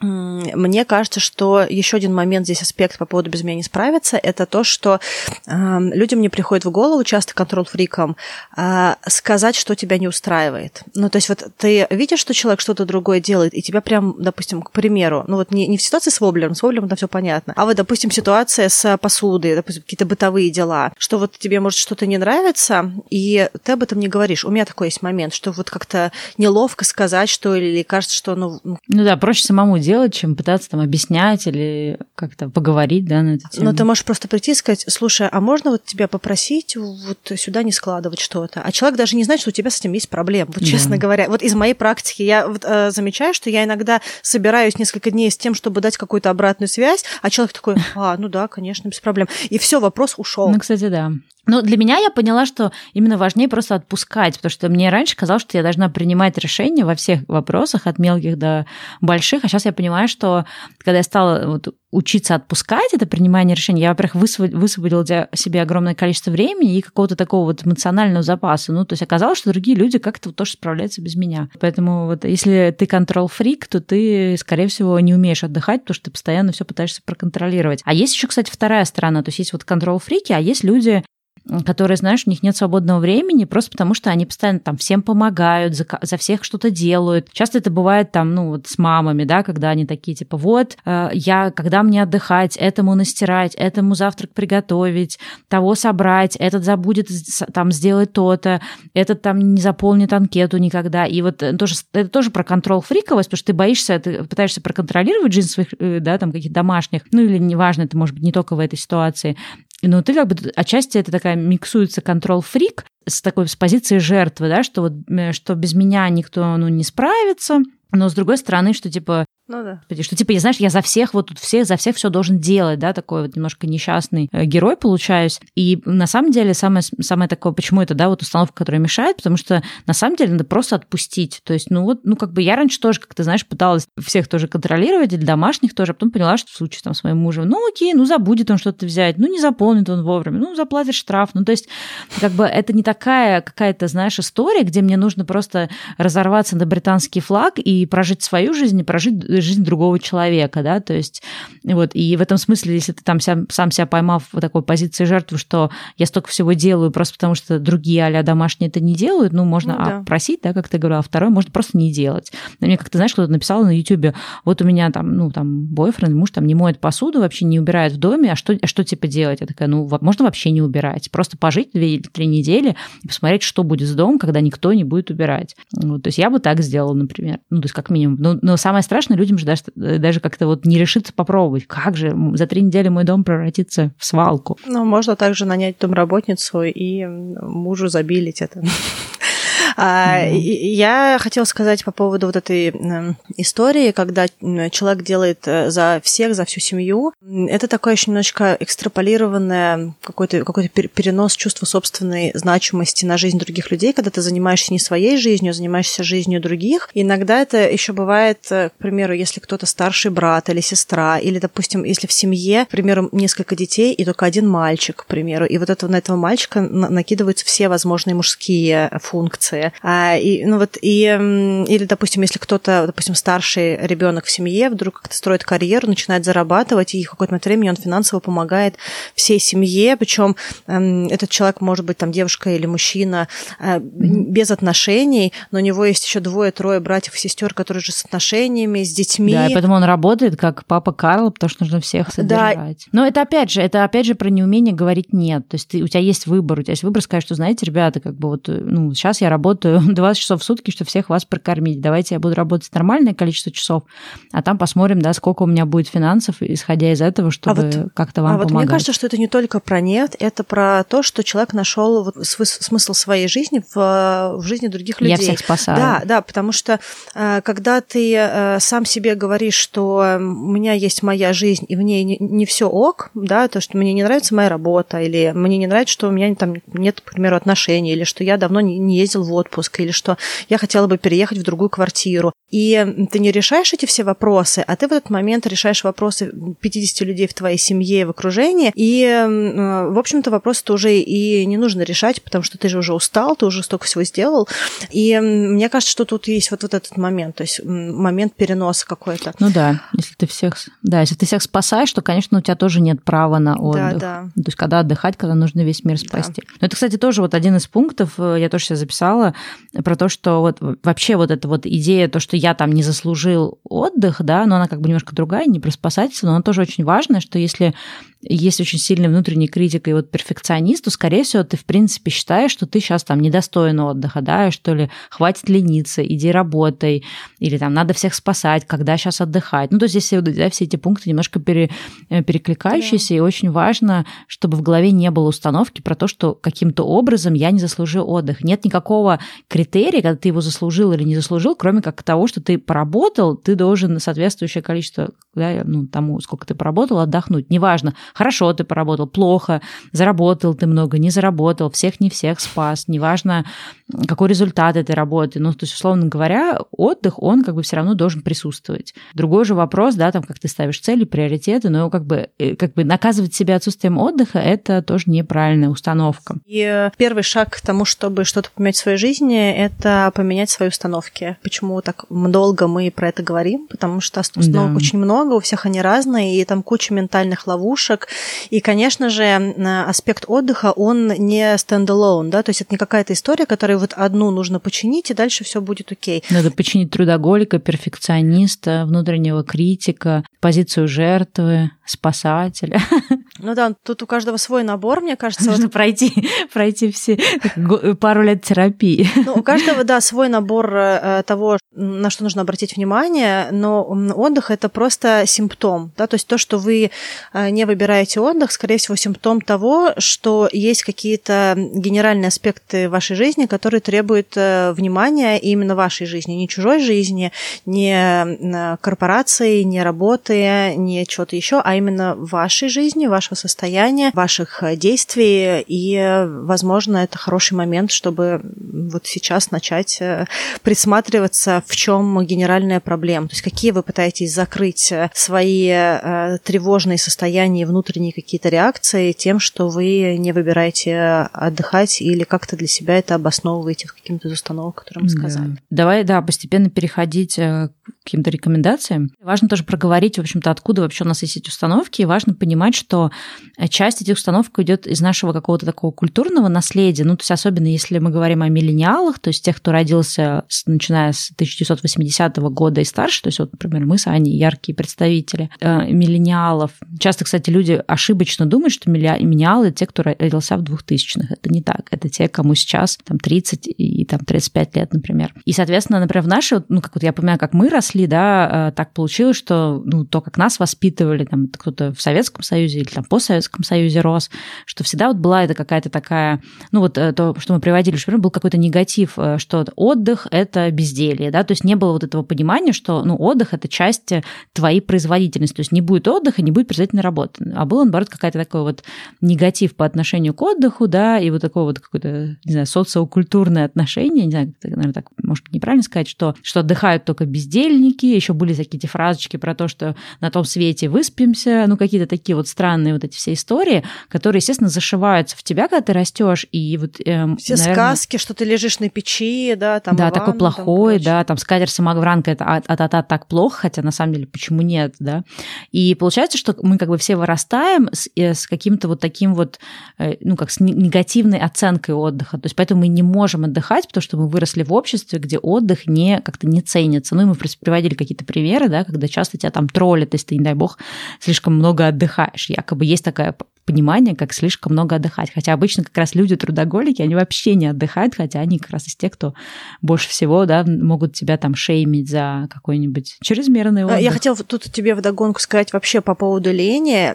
[SPEAKER 2] мне кажется, что еще один момент здесь аспект по поводу без меня не справиться, это то, что э, людям не приходит в голову, часто контрол-фрикам, э, сказать, что тебя не устраивает. Ну, то есть вот ты видишь, что человек что-то другое делает, и тебя прям, допустим, к примеру, ну вот не, не в ситуации с воблером, с воблером там все понятно, а вот, допустим, ситуация с посудой, допустим, какие-то бытовые дела, что вот тебе, может, что-то не нравится, и ты об этом не говоришь. У меня такой есть момент, что вот как-то неловко сказать, что или кажется, что, ну...
[SPEAKER 1] Ну да, проще самому делать делать, чем пытаться там объяснять или как-то поговорить, да, на эту тему.
[SPEAKER 2] Но ты можешь просто прийти и сказать, слушай, а можно вот тебя попросить вот сюда не складывать что-то? А человек даже не знает, что у тебя с этим есть проблема. Вот, честно да. говоря, вот из моей практики я вот, э, замечаю, что я иногда собираюсь несколько дней с тем, чтобы дать какую-то обратную связь, а человек такой, а, ну да, конечно, без проблем. И все, вопрос ушел.
[SPEAKER 1] Ну, кстати, да. Но для меня я поняла, что именно важнее просто отпускать, потому что мне раньше казалось, что я должна принимать решения во всех вопросах, от мелких до больших, а сейчас я понимаю, что когда я стала вот учиться отпускать это принимание решений, я, во-первых, высвободила для себя огромное количество времени и какого-то такого вот эмоционального запаса. Ну, то есть оказалось, что другие люди как-то тоже справляются без меня. Поэтому вот если ты контрол-фрик, то ты, скорее всего, не умеешь отдыхать, потому что ты постоянно все пытаешься проконтролировать. А есть еще, кстати, вторая сторона. То есть есть вот контрол-фрики, а есть люди, которые, знаешь, у них нет свободного времени, просто потому что они постоянно там всем помогают, за, за всех что-то делают. Часто это бывает там, ну, вот с мамами, да, когда они такие, типа, вот, э, я, когда мне отдыхать, этому настирать, этому завтрак приготовить, того собрать, этот забудет там сделать то-то, этот там не заполнит анкету никогда. И вот э, тоже, это тоже про контроль фриковость, потому что ты боишься, ты пытаешься проконтролировать жизнь своих, э, да, там, каких-то домашних, ну, или неважно, это может быть не только в этой ситуации, но ты как бы отчасти это такая миксуется контрол-фрик с такой с позиции жертвы, да, что вот э, что без меня никто ну, не справится, но с другой стороны, что типа
[SPEAKER 2] ну да.
[SPEAKER 1] Что типа, знаешь, я за всех вот тут всех, за всех все должен делать, да, такой вот немножко несчастный э, герой получаюсь. И на самом деле самое, самое такое, почему это, да, вот установка, которая мешает, потому что на самом деле надо просто отпустить. То есть, ну вот, ну как бы я раньше тоже, как ты знаешь, пыталась всех тоже контролировать, или домашних тоже, а потом поняла, что в случае там с моим мужем, ну окей, ну забудет он что-то взять, ну не заполнит он вовремя, ну заплатит штраф. Ну то есть, как бы это не такая какая-то, знаешь, история, где мне нужно просто разорваться на британский флаг и прожить свою жизнь, и прожить жизнь другого человека, да, то есть вот, и в этом смысле, если ты там сам, сам себя поймав в такой позиции жертвы, что я столько всего делаю просто потому, что другие а домашние это не делают, ну, можно ну, да. просить, да, как ты говорила, а второй можно просто не делать. Но мне как-то, знаешь, кто-то написал на YouTube, вот у меня там, ну, там, бойфренд, муж там не моет посуду, вообще не убирает в доме, а что, а что типа делать? Я такая, ну, можно вообще не убирать, просто пожить две или три недели и посмотреть, что будет с домом, когда никто не будет убирать. Вот, то есть я бы так сделала, например. Ну, то есть как минимум. Но, но самое страшное, людям же даже, даже как-то вот не решиться попробовать. Как же за три недели мой дом превратится в свалку?
[SPEAKER 2] Ну, можно также нанять домработницу и мужу забилить это. Mm-hmm. Я хотела сказать по поводу вот этой эм, истории, когда человек делает э, за всех, за всю семью. Это такое очень немножечко экстраполированное какой-то какой перенос чувства собственной значимости на жизнь других людей, когда ты занимаешься не своей жизнью, а занимаешься жизнью других. И иногда это еще бывает, э, к примеру, если кто-то старший брат или сестра, или, допустим, если в семье, к примеру, несколько детей и только один мальчик, к примеру, и вот это, на этого мальчика накидываются все возможные мужские функции. А, и, ну вот, и, или, допустим, если кто-то, допустим, старший ребенок в семье вдруг как-то строит карьеру, начинает зарабатывать, и в какой-то момент времени он финансово помогает всей семье, причем э, этот человек может быть там девушка или мужчина э, без отношений, но у него есть еще двое-трое братьев и сестер, которые же с отношениями, с детьми.
[SPEAKER 1] Да, и поэтому он работает как папа Карл, потому что нужно всех содержать. Да. Но это опять же, это опять же про неумение говорить нет. То есть ты, у тебя есть выбор, у тебя есть выбор сказать, что, знаете, ребята, как бы вот, ну, сейчас я работаю 20 часов в сутки, чтобы всех вас прокормить. Давайте я буду работать нормальное количество часов, а там посмотрим, да, сколько у меня будет финансов, исходя из этого, чтобы а вот, как-то вам
[SPEAKER 2] а
[SPEAKER 1] помогать.
[SPEAKER 2] вот мне кажется, что это не только про нет, это про то, что человек нашел вот смысл своей жизни в, в жизни других людей.
[SPEAKER 1] Я всех спасаю.
[SPEAKER 2] Да, да, потому что э, когда ты э, сам себе говоришь, что у меня есть моя жизнь, и в ней не, не все ок, да, то, что мне не нравится моя работа, или мне не нравится, что у меня там нет, к примеру, отношений, или что я давно не, не ездил в отпуск, или что я хотела бы переехать в другую квартиру. И ты не решаешь эти все вопросы, а ты в этот момент решаешь вопросы 50 людей в твоей семье, в окружении, и, э, в общем-то, вопрос-то уже и не нужно решать, потому что ты же уже устал, ты уже столько всего сделал. И мне кажется, что тут есть вот, вот этот момент, то есть момент переноса какой-то.
[SPEAKER 1] Ну да, если ты всех, да, если ты всех спасаешь, то, конечно, у тебя тоже нет права на отдых. Да, да. То есть когда отдыхать, когда нужно весь мир спасти. Да. Но это, кстати, тоже вот один из пунктов, э, я тоже себе записала, про то, что вот вообще вот эта вот идея, то, что я там не заслужил отдых, да, но она как бы немножко другая, не про спасательство, но она тоже очень важная, что если есть очень сильный внутренний критик и вот перфекционист, то, скорее всего, ты, в принципе, считаешь, что ты сейчас там недостоин отдыха, да, что ли, хватит лениться, иди работай, или там надо всех спасать, когда сейчас отдыхать. Ну, то есть здесь да, все эти пункты немножко пере, э, перекликающиеся, да. и очень важно, чтобы в голове не было установки про то, что каким-то образом я не заслужил отдых. Нет никакого критерия, когда ты его заслужил или не заслужил, кроме как того, что ты поработал, ты должен соответствующее количество, да, ну, тому, сколько ты поработал, отдохнуть. Неважно, Хорошо ты поработал, плохо, заработал ты много, не заработал, всех не всех спас, неважно, какой результат этой работы. Ну, то есть, условно говоря, отдых, он как бы все равно должен присутствовать. Другой же вопрос, да, там, как ты ставишь цели, приоритеты, но как бы, э, как бы наказывать себя отсутствием отдыха, это тоже неправильная установка.
[SPEAKER 2] И первый шаг к тому, чтобы что-то поменять в своей жизни, это поменять свои установки. Почему так долго мы про это говорим? Потому что установок да. очень много, у всех они разные, и там куча ментальных ловушек. И, конечно же, аспект отдыха, он не стендалон, да, то есть это не какая-то история, которая вот одну нужно починить, и дальше все будет окей.
[SPEAKER 1] Надо починить трудоголика, перфекциониста, внутреннего критика, позицию жертвы, спасателя.
[SPEAKER 2] Ну да, тут у каждого свой набор, мне кажется.
[SPEAKER 1] Нужно вот... пройти, пройти все пару лет терапии.
[SPEAKER 2] Ну, у каждого, да, свой набор э, того, на что нужно обратить внимание, но отдых это просто симптом, да, то есть то, что вы э, не выбираете отдых, скорее всего, симптом того, что есть какие-то генеральные аспекты вашей жизни, которые требуют э, внимания именно вашей жизни, не чужой жизни, не корпорации, не работы, не чего-то еще, а именно вашей жизни, вашего состояния, ваших э, действий. И, возможно, это хороший момент, чтобы вот сейчас начать э, присматриваться, в чем генеральная проблема. То есть какие вы пытаетесь закрыть свои тревожные состояния, внутренние какие-то реакции тем, что вы не выбираете отдыхать или как-то для себя это обосновываете к каким-то из установок, которые мы сказали. Да.
[SPEAKER 1] Давай, да, постепенно переходить э, к каким-то рекомендациям. Важно тоже проговорить, в общем-то, откуда вообще у нас есть эти установки, и важно понимать, что э, часть этих установок идет из нашего какого-то такого культурного наследия, ну, то есть особенно если мы говорим о миллениалах, то есть тех, кто родился с, начиная с 1980 года и старше, то есть вот, например, мы с Аней яркие представители э, миллениалов. Часто, кстати, люди ошибочно думают, что миллениалы – это те, кто родился в 2000-х. Это не так. Это те, кому сейчас там 30 30 и там 35 лет, например. И, соответственно, например, в нашей, ну, как вот я понимаю, как мы росли, да, э, так получилось, что, ну, то, как нас воспитывали, там, кто-то в Советском Союзе или там постсоветском союзе рос, что всегда вот была это какая-то такая, ну вот э, то, что мы приводили, что был какой-то негатив, э, что отдых – это безделье, да, то есть не было вот этого понимания, что, ну, отдых – это часть твоей производительности, то есть не будет отдыха, не будет производительной работы, а был, наоборот, какая-то такой вот негатив по отношению к отдыху, да, и вот такое вот какое-то, не знаю, социокультурное отношение, не знаю, наверное, так, может быть, неправильно сказать, что, что отдыхают только бездельники, еще были такие эти фразочки про то, что на том свете выспимся, ну, какие-то такие вот странные вот эти все истории, которые, естественно, зашиваются в тебя, когда ты растешь, и вот...
[SPEAKER 2] Эм, все наверное, сказки, что ты лежишь на печи, да, там...
[SPEAKER 1] Да, Иван, такой плохой, там, да, там скатер самогранка, это а, а, а, так плохо, хотя на самом деле почему нет, да. И получается, что мы как бы все вырастаем с, э, с каким-то вот таким вот, э, ну, как с негативной оценкой отдыха. То есть поэтому мы не можем отдыхать, потому что мы выросли в обществе, где отдых не как-то не ценится. Ну, и мы приводили какие-то примеры, да, когда часто тебя там троллят, если ты, не дай бог, слишком много отдыхаешь. Якобы есть такая понимание, как слишком много отдыхать. Хотя обычно как раз люди трудоголики, они вообще не отдыхают, хотя они как раз из тех, кто больше всего да, могут тебя там шеймить за какой-нибудь чрезмерный отдых.
[SPEAKER 2] Я хотела тут тебе вдогонку сказать вообще по поводу лени.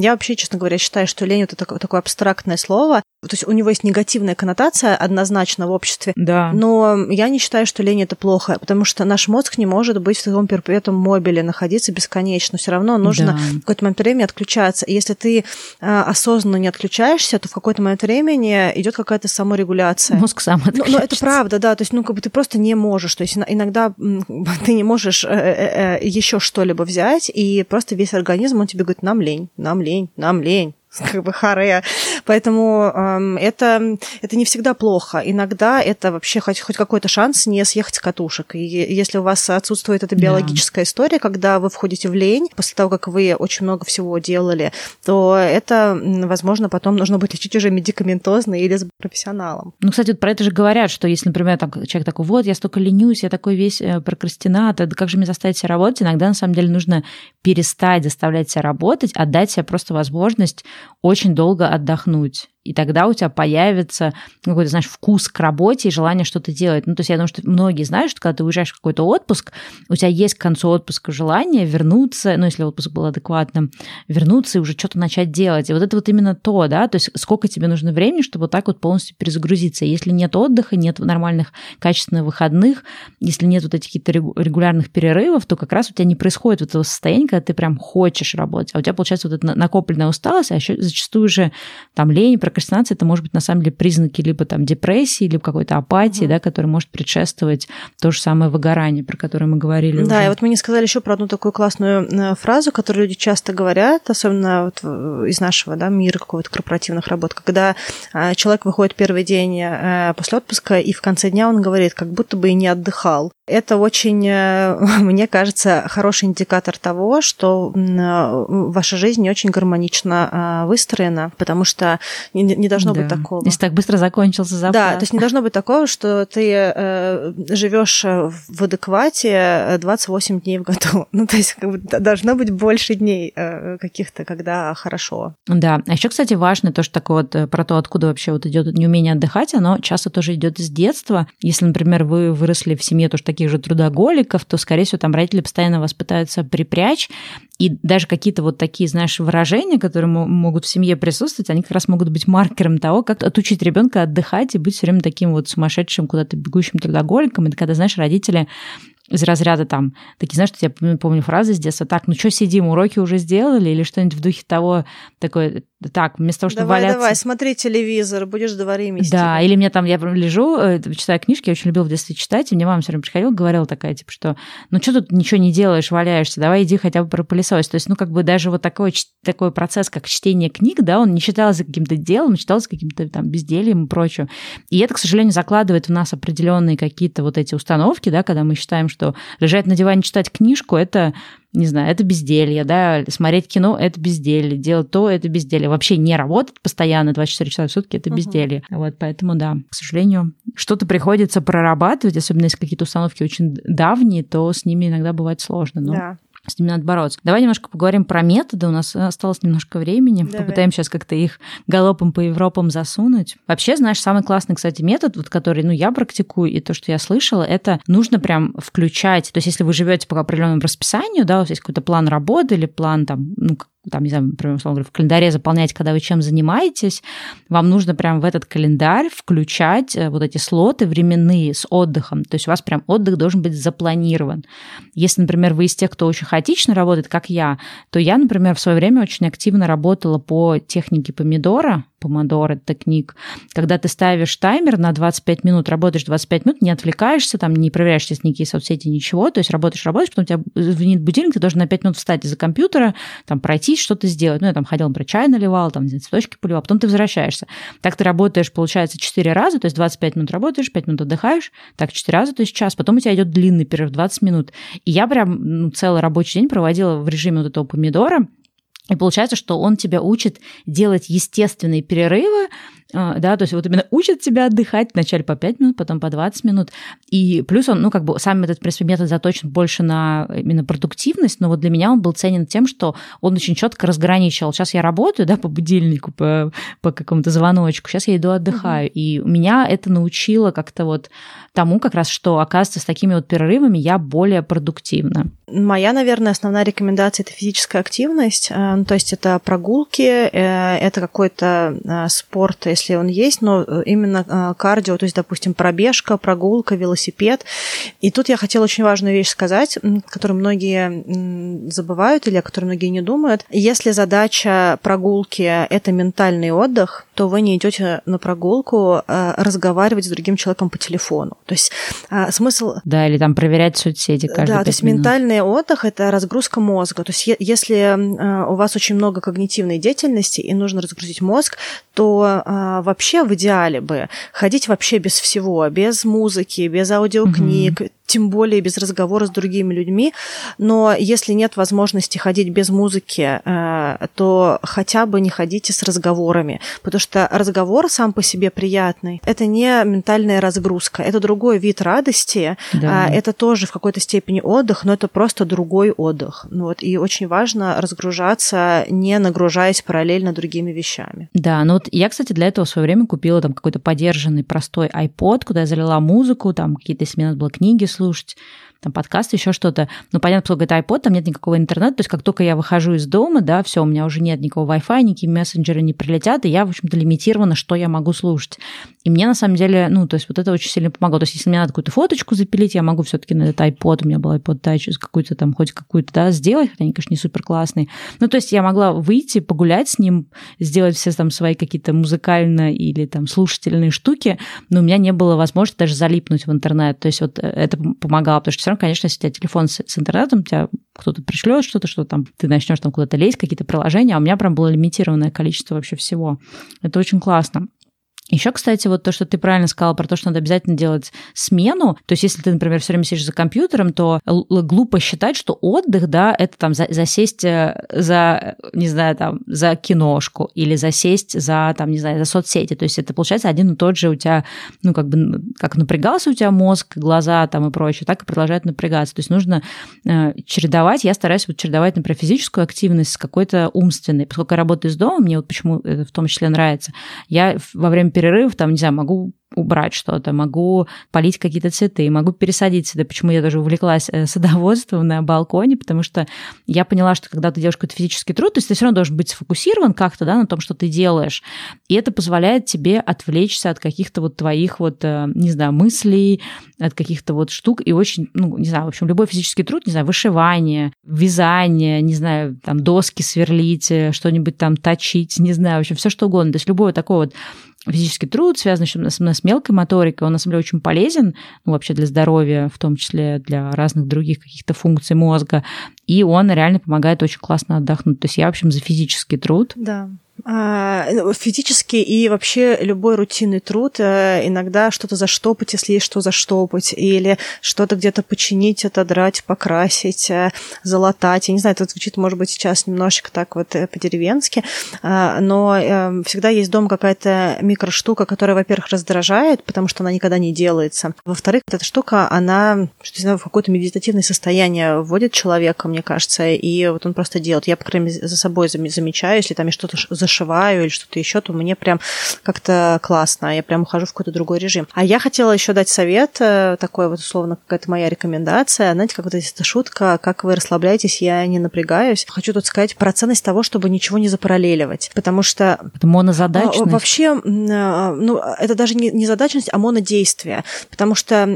[SPEAKER 2] Я вообще, честно говоря, считаю, что лень – это такое, такое абстрактное слово. То есть у него есть негативная коннотация однозначно в обществе.
[SPEAKER 1] Да.
[SPEAKER 2] Но я не считаю, что лень – это плохо, потому что наш мозг не может быть в таком перпетум мобиле, находиться бесконечно. Все равно нужно да. в какой-то момент времени отключаться. И если ты а, осознанно не отключаешься, то в какой-то момент времени идет какая-то саморегуляция.
[SPEAKER 1] Мозг сам отключается.
[SPEAKER 2] Но, но это правда, да. То есть, ну, как бы ты просто не можешь. То есть иногда ты не можешь э, э, э, еще что-либо взять, и просто весь организм, он тебе говорит, нам лень, нам лень, нам лень как бы харе. Поэтому эм, это, это не всегда плохо. Иногда это вообще хоть, хоть какой-то шанс не съехать с катушек. И если у вас отсутствует эта биологическая да. история, когда вы входите в лень, после того, как вы очень много всего делали, то это, возможно, потом нужно будет лечить уже медикаментозно или с профессионалом.
[SPEAKER 1] Ну, кстати, вот про это же говорят, что если, например, там, человек такой, вот, я столько ленюсь, я такой весь э, прокрастинатор, да как же мне заставить себя работать? Иногда, на самом деле, нужно перестать заставлять себя работать, отдать себе просто возможность очень долго отдохнуть и тогда у тебя появится какой-то, знаешь, вкус к работе и желание что-то делать. Ну, то есть я думаю, что многие знают, что когда ты уезжаешь в какой-то отпуск, у тебя есть к концу отпуска желание вернуться, ну, если отпуск был адекватным, вернуться и уже что-то начать делать. И вот это вот именно то, да, то есть сколько тебе нужно времени, чтобы вот так вот полностью перезагрузиться. Если нет отдыха, нет нормальных качественных выходных, если нет вот этих каких-то регулярных перерывов, то как раз у тебя не происходит вот этого состояния, когда ты прям хочешь работать, а у тебя получается вот эта накопленная усталость, а еще зачастую же там лень, прокрастинация это может быть на самом деле признаки либо там депрессии, либо какой-то апатии, mm-hmm. да, которая может предшествовать то же самое выгорание, про которое мы говорили.
[SPEAKER 2] Да,
[SPEAKER 1] уже.
[SPEAKER 2] и вот мне сказали еще про одну такую классную э, фразу, которую люди часто говорят, особенно вот из нашего да, мира какого-то корпоративных работ, когда э, человек выходит первый день э, после отпуска, и в конце дня он говорит, как будто бы и не отдыхал. Это очень, мне кажется, хороший индикатор того, что ваша жизнь не очень гармонично выстроена, потому что не, не должно да. быть такого.
[SPEAKER 1] Если так быстро закончился запас.
[SPEAKER 2] Да, то есть не должно быть такого, что ты э, живешь в адеквате 28 дней в году. Ну, то есть как бы, должно быть больше дней э, каких-то, когда хорошо.
[SPEAKER 1] Да, а еще, кстати, важно то, что такое вот э, про то, откуда вообще вот идет неумение отдыхать, оно часто тоже идет из детства. Если, например, вы выросли в семье тоже таких же трудоголиков, то, скорее всего, там родители постоянно вас пытаются припрячь, и даже какие-то вот такие, знаешь, выражения, которые могут в семье присутствовать, они как раз могут быть маркером того, как отучить ребенка отдыхать и быть все время таким вот сумасшедшим, куда-то бегущим трудоголиком. Это когда, знаешь, родители из разряда там, такие, знаешь, что я помню фразы с детства, так, ну что сидим, уроки уже сделали, или что-нибудь в духе того, такое, так, вместо того, чтобы
[SPEAKER 2] давай,
[SPEAKER 1] валяться...
[SPEAKER 2] Давай, смотри телевизор, будешь дворы мести.
[SPEAKER 1] Да, или мне там, я лежу, э, читаю книжки, я очень любила в детстве читать, и мне мама все время приходила, говорила такая, типа, что, ну что тут ничего не делаешь, валяешься, давай иди хотя бы про пылесос. То есть, ну, как бы даже вот такой, такой процесс, как чтение книг, да, он не считался каким-то делом, считался каким-то там бездельем и прочим. И это, к сожалению, закладывает в нас определенные какие-то вот эти установки, да, когда мы считаем, что лежать на диване читать книжку, это не знаю, это безделье, да, смотреть кино – это безделье, делать то – это безделье. Вообще не работать постоянно 24 часа в сутки – это безделье. Угу. Вот поэтому, да, к сожалению, что-то приходится прорабатывать, особенно если какие-то установки очень давние, то с ними иногда бывает сложно. Но...
[SPEAKER 2] Да
[SPEAKER 1] с ними надо бороться. Давай немножко поговорим про методы. У нас осталось немножко времени.
[SPEAKER 2] Давай.
[SPEAKER 1] Попытаемся сейчас как-то их галопом по Европам засунуть. Вообще, знаешь, самый классный, кстати, метод, вот, который ну, я практикую, и то, что я слышала, это нужно прям включать. То есть, если вы живете по определенному расписанию, да, у вас есть какой-то план работы или план там, ну, там, не знаю, например, условно говоря, в календаре заполнять, когда вы чем занимаетесь, вам нужно прям в этот календарь включать э, вот эти слоты временные с отдыхом. То есть у вас прям отдых должен быть запланирован. Если, например, вы из тех, кто очень хаотично работает, как я, то я, например, в свое время очень активно работала по технике помидора, помодоро техник, когда ты ставишь таймер на 25 минут, работаешь 25 минут, не отвлекаешься, там не проверяешь никакие соцсети, ничего, то есть работаешь, работаешь, потом у тебя звонит будильник, ты должен на 5 минут встать из-за компьютера, там пройтись, что-то сделать. Ну, я там ходила, про чай наливал, там цветочки поливал, потом ты возвращаешься. Так ты работаешь, получается, 4 раза, то есть 25 минут работаешь, 5 минут отдыхаешь, так 4 раза, то есть час, потом у тебя идет длинный перерыв, 20 минут. И я прям ну, целый рабочий день проводила в режиме вот этого помидора, и получается, что он тебя учит делать естественные перерывы, а, да, то есть вот именно учит тебя отдыхать вначале по 5 минут, потом по 20 минут. И плюс он, ну, как бы сам этот, в принципе, метод заточен больше на именно продуктивность, но вот для меня он был ценен тем, что он очень четко разграничивал. Сейчас я работаю, да, по будильнику, по, по какому-то звоночку, сейчас я иду отдыхаю. Угу. И меня это научило как-то вот тому как раз, что, оказывается, с такими вот перерывами я более продуктивна.
[SPEAKER 2] Моя, наверное, основная рекомендация – это физическая активность, э, ну, то есть это прогулки, э, это какой-то э, спорт, если он есть, но именно кардио, то есть, допустим, пробежка, прогулка, велосипед. И тут я хотела очень важную вещь сказать, которую многие забывают или о которой многие не думают. Если задача прогулки – это ментальный отдых, то вы не идете на прогулку разговаривать с другим человеком по телефону. То есть смысл...
[SPEAKER 1] Да, или там проверять соцсети каждые
[SPEAKER 2] Да, то есть
[SPEAKER 1] минут.
[SPEAKER 2] ментальный отдых – это разгрузка мозга. То есть если у вас очень много когнитивной деятельности и нужно разгрузить мозг, то а, вообще в идеале бы ходить вообще без всего, без музыки, без аудиокниг, угу тем более без разговора с другими людьми. Но если нет возможности ходить без музыки, э, то хотя бы не ходите с разговорами, потому что разговор сам по себе приятный. Это не ментальная разгрузка, это другой вид радости, да. А, это тоже в какой-то степени отдых, но это просто другой отдых. Ну вот, и очень важно разгружаться, не нагружаясь параллельно другими вещами.
[SPEAKER 1] Да, ну вот я, кстати, для этого в свое время купила там какой-то подержанный простой iPod, куда я залила музыку, там какие-то, если мне надо было книги слушать, там подкасты, еще что-то. Ну, понятно, поскольку это iPod, там нет никакого интернета, то есть как только я выхожу из дома, да, все, у меня уже нет никакого Wi-Fi, никакие мессенджеры не прилетят, и я, в общем-то, лимитирована, что я могу слушать. И мне, на самом деле, ну, то есть вот это очень сильно помогло. То есть если мне надо какую-то фоточку запилить, я могу все таки на этот iPod, у меня был iPod Touch, какую-то там, хоть какую-то, да, сделать, хотя они, конечно, не супер классные. Ну, то есть я могла выйти, погулять с ним, сделать все там свои какие-то музыкальные или там слушательные штуки, но у меня не было возможности даже залипнуть в интернет. То есть вот э, это помогало, потому что все равно, конечно, если у тебя телефон с, с интернетом, тебя кто-то пришлет что-то, что там ты начнешь там куда-то лезть, какие-то приложения, а у меня прям было лимитированное количество вообще всего. Это очень классно. Еще, кстати, вот то, что ты правильно сказала про то, что надо обязательно делать смену. То есть, если ты, например, все время сидишь за компьютером, то глупо считать, что отдых, да, это там за засесть э, за, не знаю, там, за киношку или засесть за, там, не знаю, за соцсети. То есть, это получается один и тот же у тебя, ну, как бы, как напрягался у тебя мозг, глаза там и прочее, так и продолжает напрягаться. То есть, нужно э, чередовать. Я стараюсь вот чередовать, например, физическую активность с какой-то умственной. Поскольку я работаю из дома, мне вот почему это в том числе нравится. Я во время перерыв, там, не знаю, могу убрать что-то, могу полить какие-то цветы, могу пересадить сюда. Почему я даже увлеклась э, садоводством на балконе, потому что я поняла, что когда ты делаешь какой-то физический труд, то есть ты все равно должен быть сфокусирован как-то да, на том, что ты делаешь. И это позволяет тебе отвлечься от каких-то вот твоих вот, э, не знаю, мыслей, от каких-то вот штук. И очень, ну, не знаю, в общем, любой физический труд, не знаю, вышивание, вязание, не знаю, там доски сверлить, э, что-нибудь там точить, не знаю, в общем, все что угодно. То есть любой такой вот физический труд, связанный с мелкой моторикой, он на самом деле очень полезен, ну, вообще для здоровья, в том числе для разных других каких-то функций мозга, и он реально помогает очень классно отдохнуть. То есть я, в общем, за физический труд.
[SPEAKER 2] Да. А, ну, физически и вообще любой рутинный труд, э, иногда что-то заштопать, если есть что заштопать, или что-то где-то починить, отодрать, покрасить, э, залатать. Я не знаю, это звучит, может быть, сейчас немножечко так вот э, по-деревенски, а, но эм, всегда есть дом какая-то микроштука, которая, во-первых, раздражает, потому что она никогда не делается. Во-вторых, эта штука, она, что, знаю, в какое-то медитативное состояние вводит человека, мне кажется, и вот он просто делает. Я, по крайней мере, за собой замечаю, если там я что-то зашиваю или что-то еще, то мне прям как-то классно, я прям ухожу в какой-то другой режим. А я хотела еще дать совет, э, такой вот условно какая-то моя рекомендация, знаете, как вот эта шутка, как вы расслабляетесь, я не напрягаюсь. Хочу тут сказать про ценность того, чтобы ничего не запараллеливать, потому что...
[SPEAKER 1] Это монозадачность?
[SPEAKER 2] А, вообще, а, ну, это даже не, не задачность, а монодействие, потому что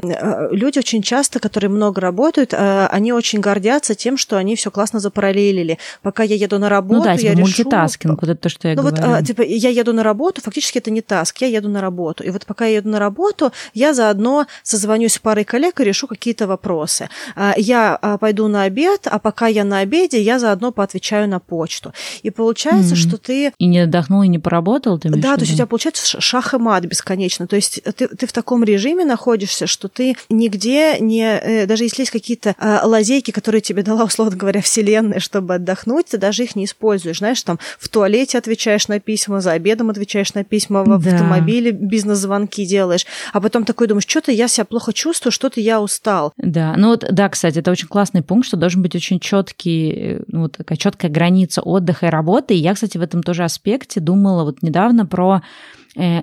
[SPEAKER 2] люди очень часто, которые много работают, они очень гордятся тем, что они все классно запараллелили. Пока я еду на работу,
[SPEAKER 1] ну да, я мультитаскинг, вот это то, что я
[SPEAKER 2] ну
[SPEAKER 1] говорю.
[SPEAKER 2] вот, а, типа, я еду на работу, фактически это не таск, я еду на работу. И вот пока я еду на работу, я заодно созвонюсь с парой коллег и решу какие-то вопросы. А, я а, пойду на обед, а пока я на обеде, я заодно поотвечаю на почту. И получается, mm-hmm. что ты...
[SPEAKER 1] И не отдохнул, и не поработал? Ты
[SPEAKER 2] да, то есть у тебя получается шах и мат бесконечно. То есть ты, ты в таком режиме находишься, что ты нигде не... Э, даже если есть какие-то лазейки, которые тебе дала, условно говоря, Вселенная, чтобы отдохнуть, ты даже их не используешь. Знаешь, там в туалете отвечаешь на письма, за обедом отвечаешь на письма, в да. автомобиле бизнес-звонки делаешь, а потом такой думаешь, что-то я себя плохо чувствую, что-то я устал.
[SPEAKER 1] Да, ну вот, да, кстати, это очень классный пункт, что должен быть очень четкий, э, ну, вот такая четкая граница отдыха и работы. И я, кстати, в этом тоже аспекте думала вот недавно про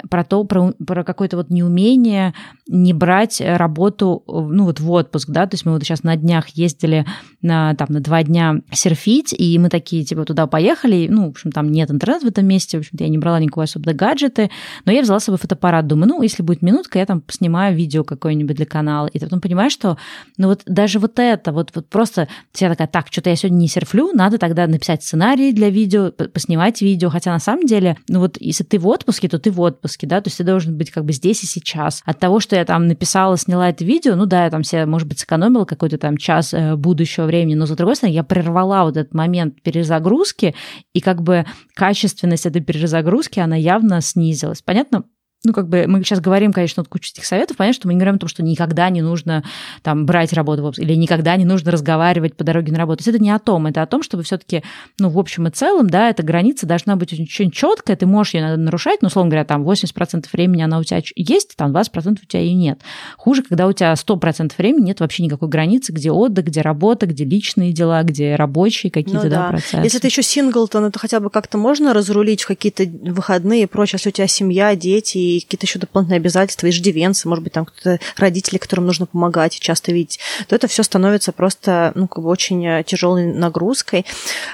[SPEAKER 1] про то, про, про какое-то вот неумение не брать работу, ну вот в отпуск, да, то есть мы вот сейчас на днях ездили на, там, на два дня серфить, и мы такие, типа, туда поехали, ну, в общем, там нет интернета в этом месте, в общем-то, я не брала никакой особо гаджеты, но я взяла с собой фотоаппарат, думаю, ну, если будет минутка, я там снимаю видео какое-нибудь для канала, и ты потом понимаешь, что, ну, вот даже вот это, вот, вот просто я такая, так, что-то я сегодня не серфлю, надо тогда написать сценарий для видео, поснимать видео, хотя на самом деле, ну, вот если ты в отпуске, то ты в отпуске, да, то есть ты должен быть как бы здесь и сейчас. От того, что я там написала, сняла это видео, ну да, я там себе, может быть, сэкономила какой-то там час э, будущего времени, но с другой стороны, я прервала вот этот момент перезагрузки, и как бы качественность этой перезагрузки, она явно снизилась. Понятно, ну, как бы мы сейчас говорим, конечно, вот кучу этих советов, понятно, что мы не говорим о том, что никогда не нужно там брать работу в или никогда не нужно разговаривать по дороге на работу. То есть это не о том, это о том, чтобы все таки ну, в общем и целом, да, эта граница должна быть очень четкая, ты можешь ее нарушать, но, условно говоря, там 80% времени она у тебя есть, там 20% у тебя ее нет. Хуже, когда у тебя 100% времени нет вообще никакой границы, где отдых, где работа, где личные дела, где рабочие какие-то, ну, да, да, процессы.
[SPEAKER 2] Если ты еще сингл, то это хотя бы как-то можно разрулить в какие-то выходные и прочее, если у тебя семья, дети какие-то еще дополнительные обязательства, иждивенцы, может быть, там кто-то родители, которым нужно помогать часто видеть, то это все становится просто, ну, как бы очень э, тяжелой нагрузкой.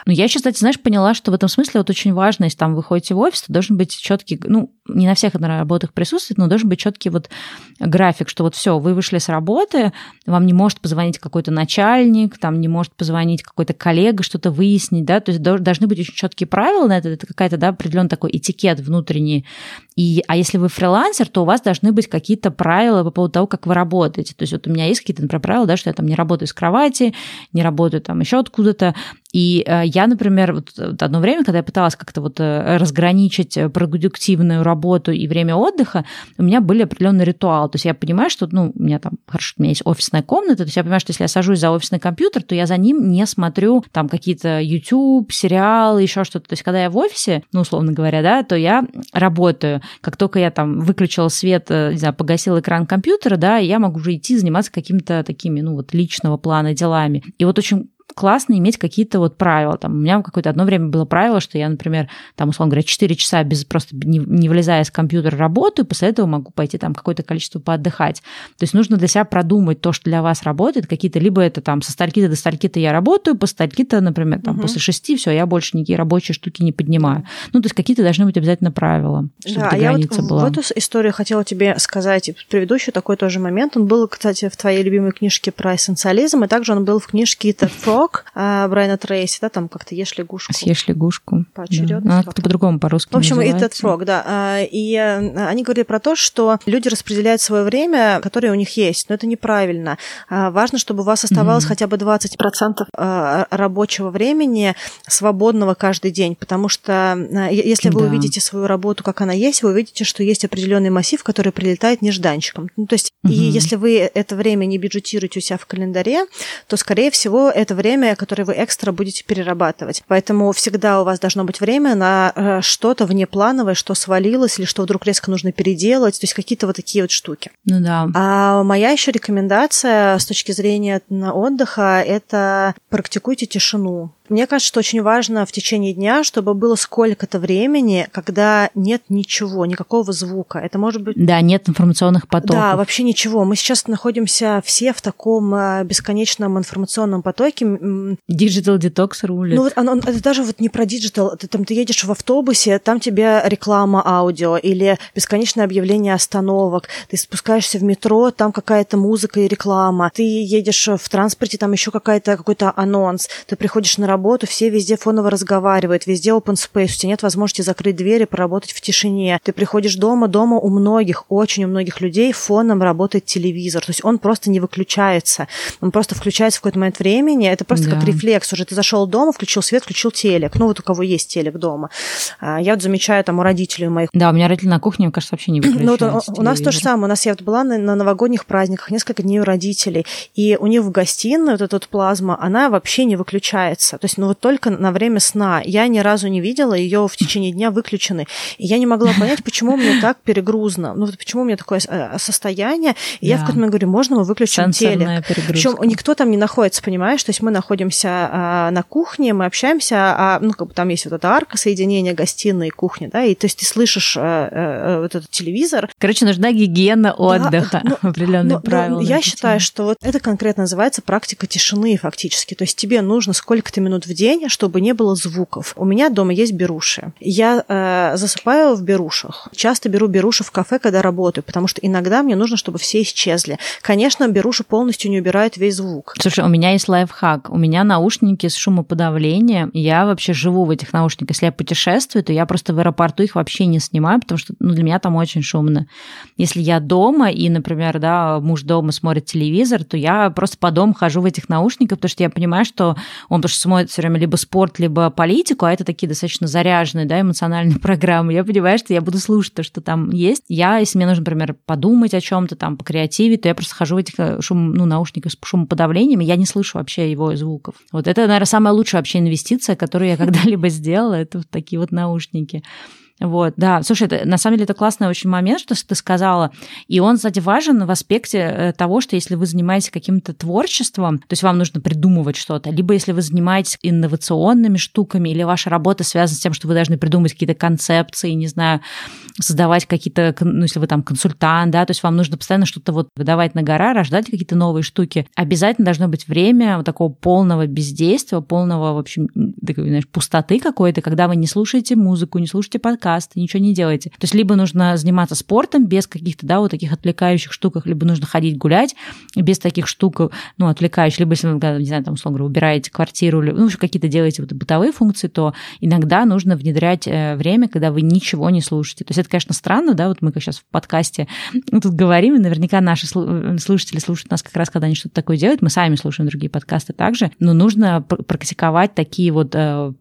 [SPEAKER 1] Ну, я сейчас, кстати, знаешь, поняла, что в этом смысле вот очень важно, если там вы ходите в офис, то должен быть четкий, ну, не на всех работах присутствует, но должен быть четкий вот график, что вот все, вы вышли с работы, вам не может позвонить какой-то начальник, там не может позвонить какой-то коллега, что-то выяснить, да, то есть должны быть очень четкие правила на это, это какая-то, да, определенный такой этикет внутренний. И, а если вы фрилансер, то у вас должны быть какие-то правила по поводу того, как вы работаете. То есть вот у меня есть какие-то, например, правила, да, что я там не работаю с кровати, не работаю там еще откуда-то, и э, я, например, вот одно время, когда я пыталась как-то вот э, разграничить э, продуктивную работу и время отдыха, у меня были определенный ритуал. То есть я понимаю, что, ну, у меня там, хорошо, у меня есть офисная комната, то есть я понимаю, что если я сажусь за офисный компьютер, то я за ним не смотрю там какие-то YouTube, сериалы, еще что-то. То есть когда я в офисе, ну, условно говоря, да, то я работаю. Как только я там выключила свет, не знаю, погасила экран компьютера, да, я могу уже идти заниматься какими-то такими, ну, вот личного плана делами. И вот очень классно иметь какие-то вот правила. Там, у меня какое-то одно время было правило, что я, например, там, условно говоря, 4 часа без просто не, не вылезая из компьютера работаю, после этого могу пойти там какое-то количество поотдыхать. То есть нужно для себя продумать то, что для вас работает, какие-то, либо это там со стальки-то до стальки-то я работаю, по стальки-то, например, там, угу. после шести все, я больше никакие рабочие штуки не поднимаю. Ну, то есть какие-то должны быть обязательно правила, чтобы
[SPEAKER 2] да, я вот была. в эту историю хотела тебе сказать, предыдущий такой тоже момент, он был, кстати, в твоей любимой книжке про эссенциализм, и также он был в книжке Ted Frog, а, Брайана Трейси, да, там как-то ешь лягушку.
[SPEAKER 1] Съешь лягушку.
[SPEAKER 2] Поочередно.
[SPEAKER 1] Да. Ну, как-то по-другому по-русски
[SPEAKER 2] В общем, и Ted Frog, да. А, и э, они говорили про то, что люди распределяют свое время, которое у них есть, но это неправильно. А, важно, чтобы у вас оставалось mm-hmm. хотя бы 20% рабочего времени свободного каждый день, потому что если вы да. увидите свою работу, как она есть, вы увидите, что есть определенный массив, который прилетает нежданчиком. Ну, то есть, mm-hmm. и если вы это время не бюджетируете у себя в календаре, то, скорее всего, это время время, которое вы экстра будете перерабатывать. Поэтому всегда у вас должно быть время на э, что-то внеплановое, что свалилось или что вдруг резко нужно переделать, то есть какие-то вот такие вот штуки.
[SPEAKER 1] Ну да.
[SPEAKER 2] А моя еще рекомендация с точки зрения отдыха – это практикуйте тишину. Мне кажется, что очень важно в течение дня, чтобы было сколько-то времени, когда нет ничего, никакого звука. Это может быть...
[SPEAKER 1] Да, нет информационных потоков.
[SPEAKER 2] Да, вообще ничего. Мы сейчас находимся все в таком э, бесконечном информационном потоке.
[SPEAKER 1] Digital detox рулит.
[SPEAKER 2] Ну вот оно, это даже вот не про digital. Ты, там, ты едешь в автобусе, там тебе реклама аудио или бесконечное объявление остановок. Ты спускаешься в метро, там какая-то музыка и реклама. Ты едешь в транспорте, там еще какая-то какой-то анонс. Ты приходишь на работу, все везде фоново разговаривают, везде open space, у тебя нет возможности закрыть двери, поработать в тишине. Ты приходишь дома, дома у многих, очень у многих людей фоном работает телевизор, то есть он просто не выключается, он просто включается в какой-то момент времени, это просто да. как рефлекс уже. Ты зашел дома, включил свет, включил телек, ну вот у кого есть телек дома. А, я вот замечаю там у родителей моих.
[SPEAKER 1] Да, у меня родители на кухне, мне кажется, вообще не.
[SPEAKER 2] Ну, вот у, у нас то же самое, у нас я вот была на, на новогодних праздниках, несколько дней у родителей, и у них в гостиной вот эта вот плазма, она вообще не выключается. То есть, ну вот только на время сна. Я ни разу не видела ее в течение дня выключенной. И я не могла понять, почему мне так перегрузно. Ну вот почему у меня такое э, состояние. И да. я в какой-то момент говорю, можно мы выключим телек? Причем никто там не находится, понимаешь? То есть мы находимся а, на кухне, мы общаемся, а ну как бы там есть вот эта арка соединения гостиной и кухни, да, и то есть ты слышишь а, а, вот этот телевизор.
[SPEAKER 1] Короче, нужна гигиена отдыха, да, ну, определенные ну, правила.
[SPEAKER 2] Ну, я считаю, что вот это конкретно называется практика тишины фактически. То есть тебе нужно сколько-то минут в день чтобы не было звуков. У меня дома есть беруши. Я э, засыпаю в берушах. Часто беру беруши в кафе, когда работаю, потому что иногда мне нужно, чтобы все исчезли. Конечно, беруши полностью не убирают весь звук.
[SPEAKER 1] Слушай, у меня есть лайфхак. У меня наушники с шумоподавлением. Я вообще живу в этих наушниках. Если я путешествую, то я просто в аэропорту их вообще не снимаю, потому что ну, для меня там очень шумно. Если я дома и, например, да, муж дома смотрит телевизор, то я просто по дому хожу в этих наушниках, потому что я понимаю, что он потому что смотрит все время либо спорт, либо политику, а это такие достаточно заряженные, да, эмоциональные программы. Я понимаю, что я буду слушать то, что там есть. Я, если мне нужно, например, подумать о чем-то там, по креативе, то я просто хожу в этих э, шум, ну, наушниках с шумоподавлением, и я не слышу вообще его звуков. Вот это, наверное, самая лучшая вообще инвестиция, которую я когда-либо сделала, это вот такие вот наушники. Вот, да. Слушай, это, на самом деле это классный очень момент, что ты сказала. И он, кстати, важен в аспекте э, того, что если вы занимаетесь каким-то творчеством, то есть вам нужно придумывать что-то, либо если вы занимаетесь инновационными штуками, или ваша работа связана с тем, что вы должны придумать какие-то концепции, не знаю, создавать какие-то, ну, если вы там консультант, да, то есть вам нужно постоянно что-то вот выдавать на гора, рождать какие-то новые штуки. Обязательно должно быть время вот такого полного бездействия, полного, в общем, такой, знаешь, пустоты какой-то, когда вы не слушаете музыку, не слушаете подкаст, подкасты, ничего не делаете. То есть либо нужно заниматься спортом без каких-то, да, вот таких отвлекающих штуках, либо нужно ходить гулять без таких штук, ну, отвлекающих, либо если вы, не знаю, там, условно говоря, убираете квартиру, ну, какие-то делаете вот бытовые функции, то иногда нужно внедрять э, время, когда вы ничего не слушаете. То есть это, конечно, странно, да, вот мы как сейчас в подкасте ну, тут говорим, и наверняка наши э, слушатели слушают нас как раз, когда они что-то такое делают, мы сами слушаем другие подкасты также, но нужно практиковать такие вот э,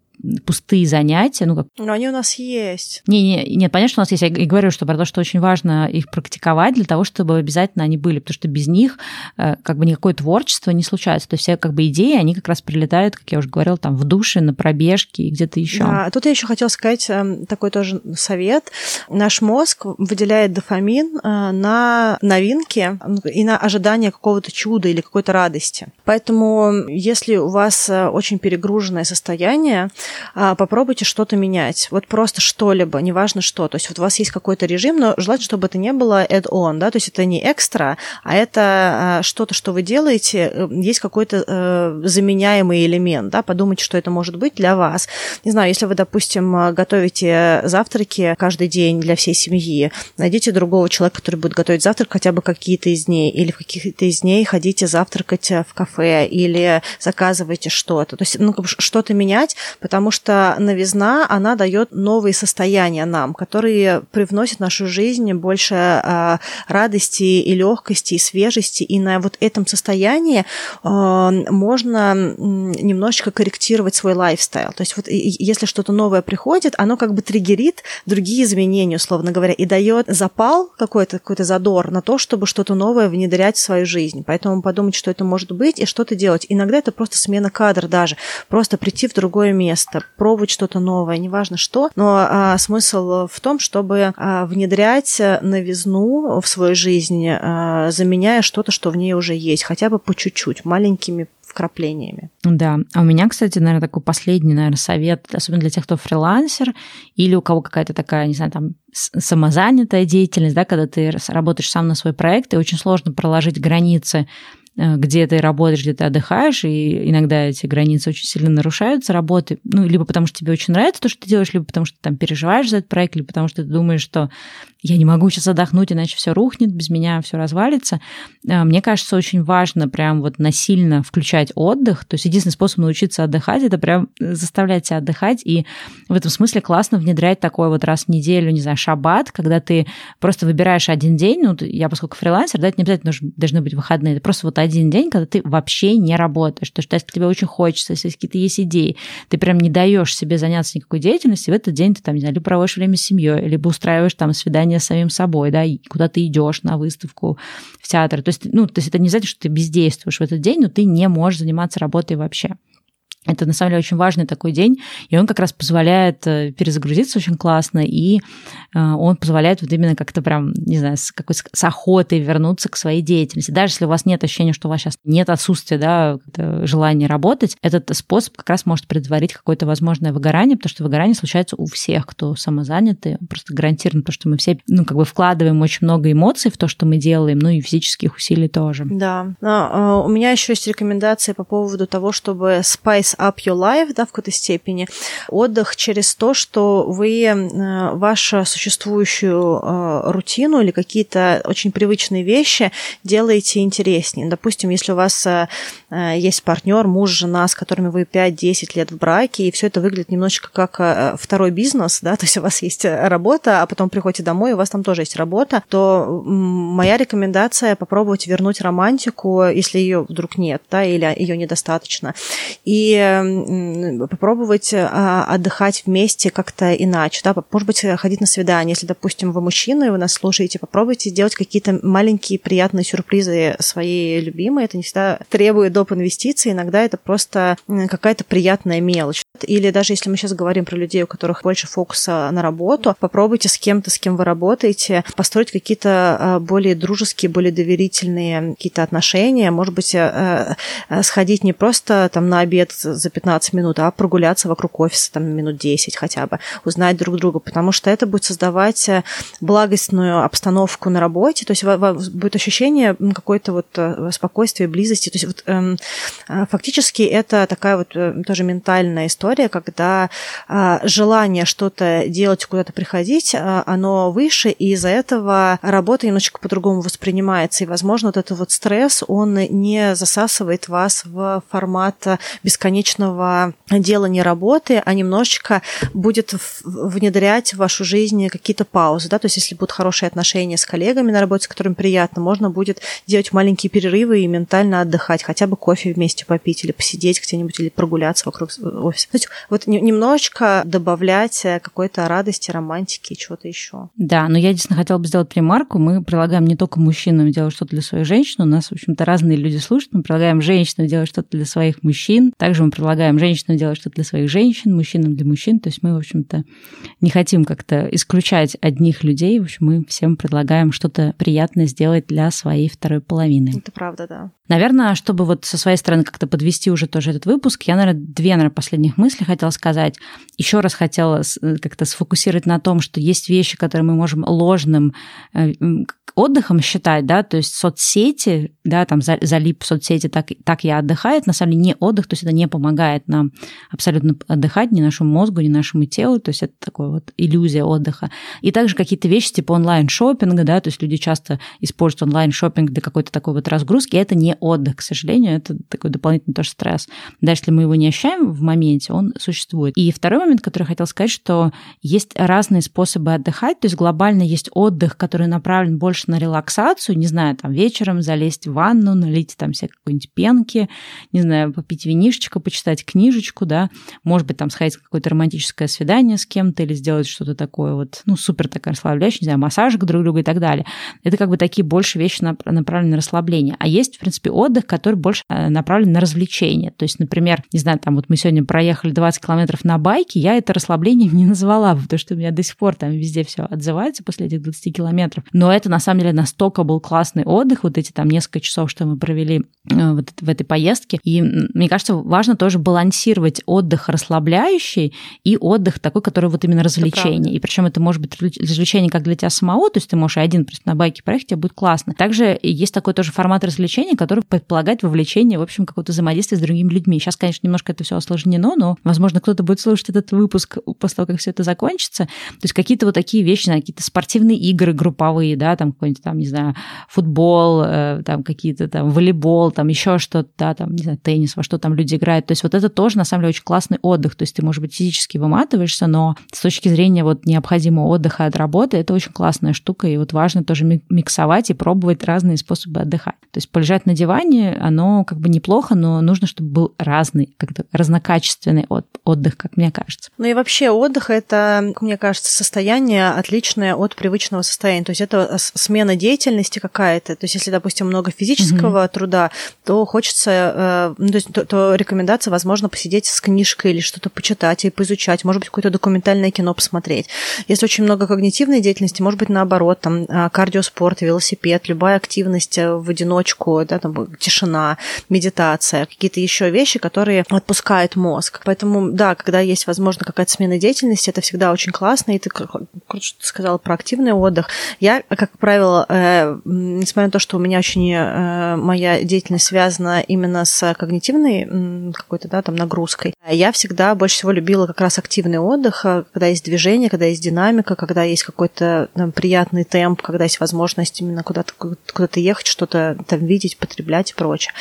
[SPEAKER 1] пустые занятия. Ну, как...
[SPEAKER 2] Но они у нас есть.
[SPEAKER 1] Не, не, нет, понятно, что у нас есть. Я и говорю, что про то, что очень важно их практиковать для того, чтобы обязательно они были, потому что без них э, как бы никакое творчество не случается. То есть все как бы идеи, они как раз прилетают, как я уже говорила, там в душе, на пробежке и где-то еще.
[SPEAKER 2] Да, тут я еще хотела сказать эм, такой тоже совет. Наш мозг выделяет дофамин э, на новинки и на ожидание какого-то чуда или какой-то радости. Поэтому если у вас э, очень перегруженное состояние, попробуйте что-то менять. Вот просто что-либо, неважно что. То есть вот у вас есть какой-то режим, но желательно, чтобы это не было add-on, да, то есть это не экстра, а это а, что-то, что вы делаете, э, есть какой-то э, заменяемый элемент, да, подумайте, что это может быть для вас. Не знаю, если вы, допустим, готовите завтраки каждый день для всей семьи, найдите другого человека, который будет готовить завтрак хотя бы какие-то из дней, или в каких-то из дней ходите завтракать в кафе, или заказывайте что-то. То есть, ну, что-то менять, потому потому что новизна, она дает новые состояния нам, которые привносят в нашу жизнь больше а, радости и легкости, и свежести, и на вот этом состоянии а, можно немножечко корректировать свой лайфстайл. То есть вот если что-то новое приходит, оно как бы триггерит другие изменения, условно говоря, и дает запал какой-то, какой-то задор на то, чтобы что-то новое внедрять в свою жизнь. Поэтому подумать, что это может быть, и что-то делать. Иногда это просто смена кадра даже. Просто прийти в другое место, пробовать что-то новое, неважно что. Но а, смысл в том, чтобы а, внедрять новизну в свою жизнь, а, заменяя что-то, что в ней уже есть, хотя бы по чуть-чуть, маленькими вкраплениями.
[SPEAKER 1] Да. А у меня, кстати, наверное, такой последний, наверное, совет, особенно для тех, кто фрилансер или у кого какая-то такая, не знаю, там, самозанятая деятельность, да, когда ты работаешь сам на свой проект, и очень сложно проложить границы где ты работаешь, где ты отдыхаешь, и иногда эти границы очень сильно нарушаются работы, ну, либо потому что тебе очень нравится то, что ты делаешь, либо потому что ты там переживаешь за этот проект, либо потому что ты думаешь, что я не могу сейчас отдохнуть, иначе все рухнет, без меня все развалится. Э, мне кажется, очень важно прям вот насильно включать отдых, то есть единственный способ научиться отдыхать, это прям заставлять себя отдыхать, и в этом смысле классно внедрять такой вот раз в неделю, не знаю, шаббат, когда ты просто выбираешь один день, ну, я поскольку фрилансер, да, это не обязательно должны быть выходные, это просто вот один день, когда ты вообще не работаешь. То, что если тебе очень хочется, если какие-то есть идеи, ты прям не даешь себе заняться никакой деятельностью, в этот день ты там, не знаю, либо проводишь время с семьей, либо устраиваешь там свидание с самим собой, да, куда ты идешь на выставку, в театр. То есть, ну, то есть это не значит, что ты бездействуешь в этот день, но ты не можешь заниматься работой вообще. Это, на самом деле, очень важный такой день, и он как раз позволяет э, перезагрузиться очень классно, и э, он позволяет вот именно как-то прям, не знаю, с какой с охотой вернуться к своей деятельности. Даже если у вас нет ощущения, что у вас сейчас нет отсутствия, да, желания работать, этот способ как раз может предварить какое-то возможное выгорание, потому что выгорание случается у всех, кто самозанятый, просто гарантированно, то, что мы все, ну, как бы вкладываем очень много эмоций в то, что мы делаем, ну, и физических усилий тоже.
[SPEAKER 2] Да, но, э, у меня еще есть рекомендации по поводу того, чтобы spice up your life, да, в какой-то степени. Отдых через то, что вы э, вашу существующую э, рутину или какие-то очень привычные вещи делаете интереснее. Допустим, если у вас э, есть партнер, муж, жена, с которыми вы 5-10 лет в браке, и все это выглядит немножечко как второй бизнес, да, то есть у вас есть работа, а потом приходите домой, и у вас там тоже есть работа, то моя рекомендация попробовать вернуть романтику, если ее вдруг нет, да, или ее недостаточно. И попробовать а, отдыхать вместе как-то иначе, да, может быть, ходить на свидание, если, допустим, вы мужчина, и вы нас слушаете, попробуйте сделать какие-то маленькие приятные сюрпризы своей любимой, это не всегда требует доп. инвестиций, иногда это просто какая-то приятная мелочь. Или даже если мы сейчас говорим про людей, у которых больше фокуса на работу, попробуйте с кем-то, с кем вы работаете, построить какие-то а, более дружеские, более доверительные какие-то отношения, может быть, э, э, сходить не просто там на обед за 15 минут, а прогуляться вокруг офиса там минут 10 хотя бы, узнать друг друга, потому что это будет создавать э, благостную обстановку на работе, то есть будет ощущение какой-то вот э, спокойствия, близости, то есть вот эм, э, фактически это такая вот тоже ментальная история, когда желание что-то делать, куда-то приходить, оно выше, и из-за этого работа немножечко по-другому воспринимается, и, возможно, вот этот вот стресс, он не засасывает вас в формат бесконечного обычного делания работы, а немножечко будет внедрять в вашу жизнь какие-то паузы. Да? То есть если будут хорошие отношения с коллегами на работе, с которыми приятно, можно будет делать маленькие перерывы и ментально отдыхать, хотя бы кофе вместе попить или посидеть где-нибудь, или прогуляться вокруг офиса. То есть вот немножечко добавлять какой-то радости, романтики и чего-то еще.
[SPEAKER 1] Да, но я действительно хотела бы сделать ремарку. Мы предлагаем не только мужчинам делать что-то для своих женщин, у нас, в общем-то, разные люди слушают. Мы предлагаем женщинам делать что-то для своих мужчин. Также мы предлагаем предлагаем женщинам делать что-то для своих женщин, мужчинам для мужчин. То есть мы, в общем-то, не хотим как-то исключать одних людей. В общем, мы всем предлагаем что-то приятное сделать для своей второй половины.
[SPEAKER 2] Это правда, да.
[SPEAKER 1] Наверное, чтобы вот со своей стороны как-то подвести уже тоже этот выпуск, я, наверное, две, наверное, последних мысли хотела сказать. Еще раз хотела как-то сфокусировать на том, что есть вещи, которые мы можем ложным э, отдыхом считать, да, то есть соцсети, да, там залип соцсети, так, так я отдыхаю, на самом деле не отдых, то есть это не помогает нам абсолютно отдыхать ни нашему мозгу, ни нашему телу, то есть это такая вот иллюзия отдыха. И также какие-то вещи типа онлайн-шоппинга, да, то есть люди часто используют онлайн-шоппинг для какой-то такой вот разгрузки, это не отдых, к сожалению, это такой дополнительный тоже стресс. Да, если мы его не ощущаем в моменте, он существует. И второй момент, который я хотел сказать, что есть разные способы отдыхать, то есть глобально есть отдых, который направлен больше на релаксацию, не знаю, там вечером залезть в ванну, налить там себе какой-нибудь пенки, не знаю, попить винишечко, почитать книжечку, да, может быть, там сходить в какое-то романтическое свидание с кем-то или сделать что-то такое вот, ну, супер такое расслабляющее, не знаю, массажик друг друга и так далее. Это как бы такие больше вещи направлены на расслабление. А есть, в принципе, отдых, который больше э, направлен на развлечение. То есть, например, не знаю, там вот мы сегодня проехали 20 километров на байке, я это расслаблением не назвала, потому что у меня до сих пор там везде все отзывается после этих 20 километров. Но это на самом деле настолько был классный отдых, вот эти там несколько часов, что мы провели э, вот в этой поездке. И мне кажется, важно тоже балансировать отдых расслабляющий и отдых такой, который вот именно развлечение. И причем это может быть развлечение как для тебя самого, то есть ты можешь и один просто на байке проехать, тебе будет классно. Также есть такой тоже формат развлечения, который предполагает вовлечение, в общем, какого-то взаимодействия с другими людьми. Сейчас, конечно, немножко это все осложнено, но, возможно, кто-то будет слушать этот выпуск после того, как все это закончится. То есть какие-то вот такие вещи, какие-то спортивные игры групповые, да, там какой-нибудь там, не знаю, футбол, э, там какие-то там волейбол, там еще что-то, да, там, не знаю, теннис, во что там люди играют. То есть вот это тоже, на самом деле, очень классный отдых. То есть ты, может быть, физически выматываешься, но с точки зрения вот необходимого отдыха от работы, это очень классная штука, и вот важно тоже миксовать и пробовать разные способы отдыхать. То есть полежать на диване, оно как бы неплохо, но нужно, чтобы был разный, как-то разнокачественный отдых, как мне кажется.
[SPEAKER 2] Ну и вообще отдых — это, мне кажется, состояние отличное от привычного состояния. То есть это смена деятельности какая-то. То есть если, допустим, много физического mm-hmm. труда, то хочется, э, ну, то, есть, то, то рекомендация, возможно, посидеть с книжкой или что-то почитать и поизучать, может быть, какое-то документальное кино посмотреть. Если очень много когнитивной деятельности, может быть, наоборот, там а, кардиоспорт, велосипед, любая активность э, в одиночку, да, там тишина, медитация, какие-то еще вещи, которые отпускают мозг. Поэтому, да, когда есть, возможно, какая-то смена деятельности, это всегда очень классно, и ты, как ты сказала про активный отдых. Я, как правило, э, несмотря на то, что у меня очень э, моя деятельность связана именно с когнитивной какой-то, да, там нагрузкой, я всегда больше всего любила как раз активный отдых, когда есть движение, когда есть динамика, когда есть какой-то там, приятный темп, когда есть возможность именно куда-то куда-то ехать, что-то там видеть, потреблять и прочее.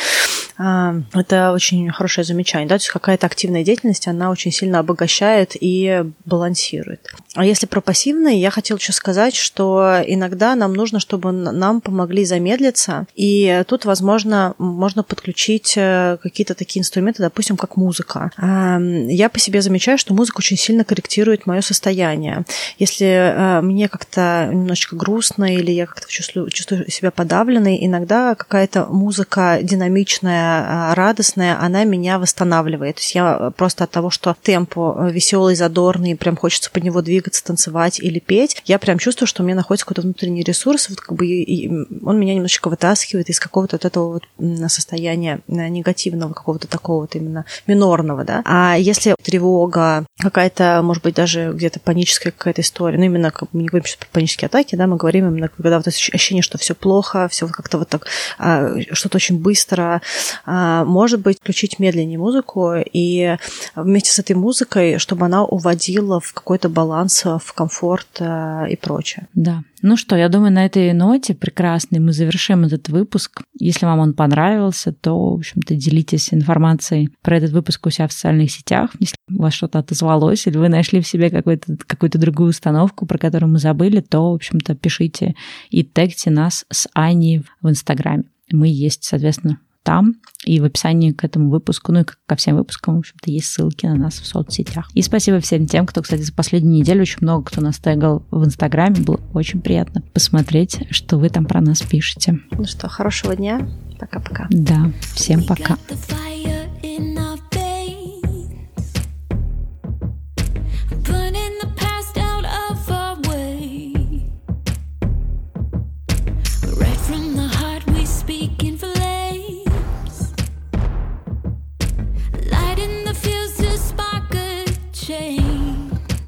[SPEAKER 2] А, это очень хорошее замечание. Да? То есть какая-то активная деятельность, она очень сильно обогащает и балансирует. А если про пассивные, я хотела еще сказать, что иногда нам нужно, чтобы нам помогли замедлиться, и тут, возможно, можно подключить э, какие-то такие инструменты, допустим, как музыка. А, я по себе замечаю, что музыка очень сильно корректирует мое состояние. Если э, мне как-то немножечко грустно или я как-то чувствую, чувствую себя подавленной, иногда какая-то музыка динамичная, а, радостная, она меня восстанавливает. То есть я просто от того, что темпо э, веселый, задорный, прям хочется под него двигаться, танцевать или петь, я прям чувствую, что у меня находится какой-то внутренний ресурс, вот как бы и он меня немножечко вытаскивает из какого-то вот этого вот состояния э, негативного, какого-то такого вот именно минорного, да. А если тревога, какая-то, может быть, даже где-то паническая какая-то история, ну именно как мы не говорим сейчас про панические атаки, да, мы говорим именно, когда вот ощущение, что все плохо, все как-то вот так, а, что-то очень быстро, а, может быть, включить медленнее музыку и вместе с этой музыкой, чтобы она уводила в какой-то баланс, в комфорт а, и прочее.
[SPEAKER 1] Да. Ну что, я думаю, на этой ноте прекрасной мы завершим этот выпуск. Если вам он понравился, то, в общем-то, делитесь информацией про этот выпуск у себя в социальных сетях. Если у вас что-то отозвалось, или вы нашли в себе какую-то какую другую установку, про которую мы забыли, то, в общем-то, пишите и тегте нас с Аней в Инстаграме. Мы есть, соответственно, там и в описании к этому выпуску, ну и ко всем выпускам, в общем-то, есть ссылки на нас в соцсетях. И спасибо всем тем, кто, кстати, за последнюю неделю очень много кто нас тегал в Инстаграме. Было очень приятно посмотреть, что вы там про нас пишете.
[SPEAKER 2] Ну что, хорошего дня. Пока-пока.
[SPEAKER 1] Да, всем пока.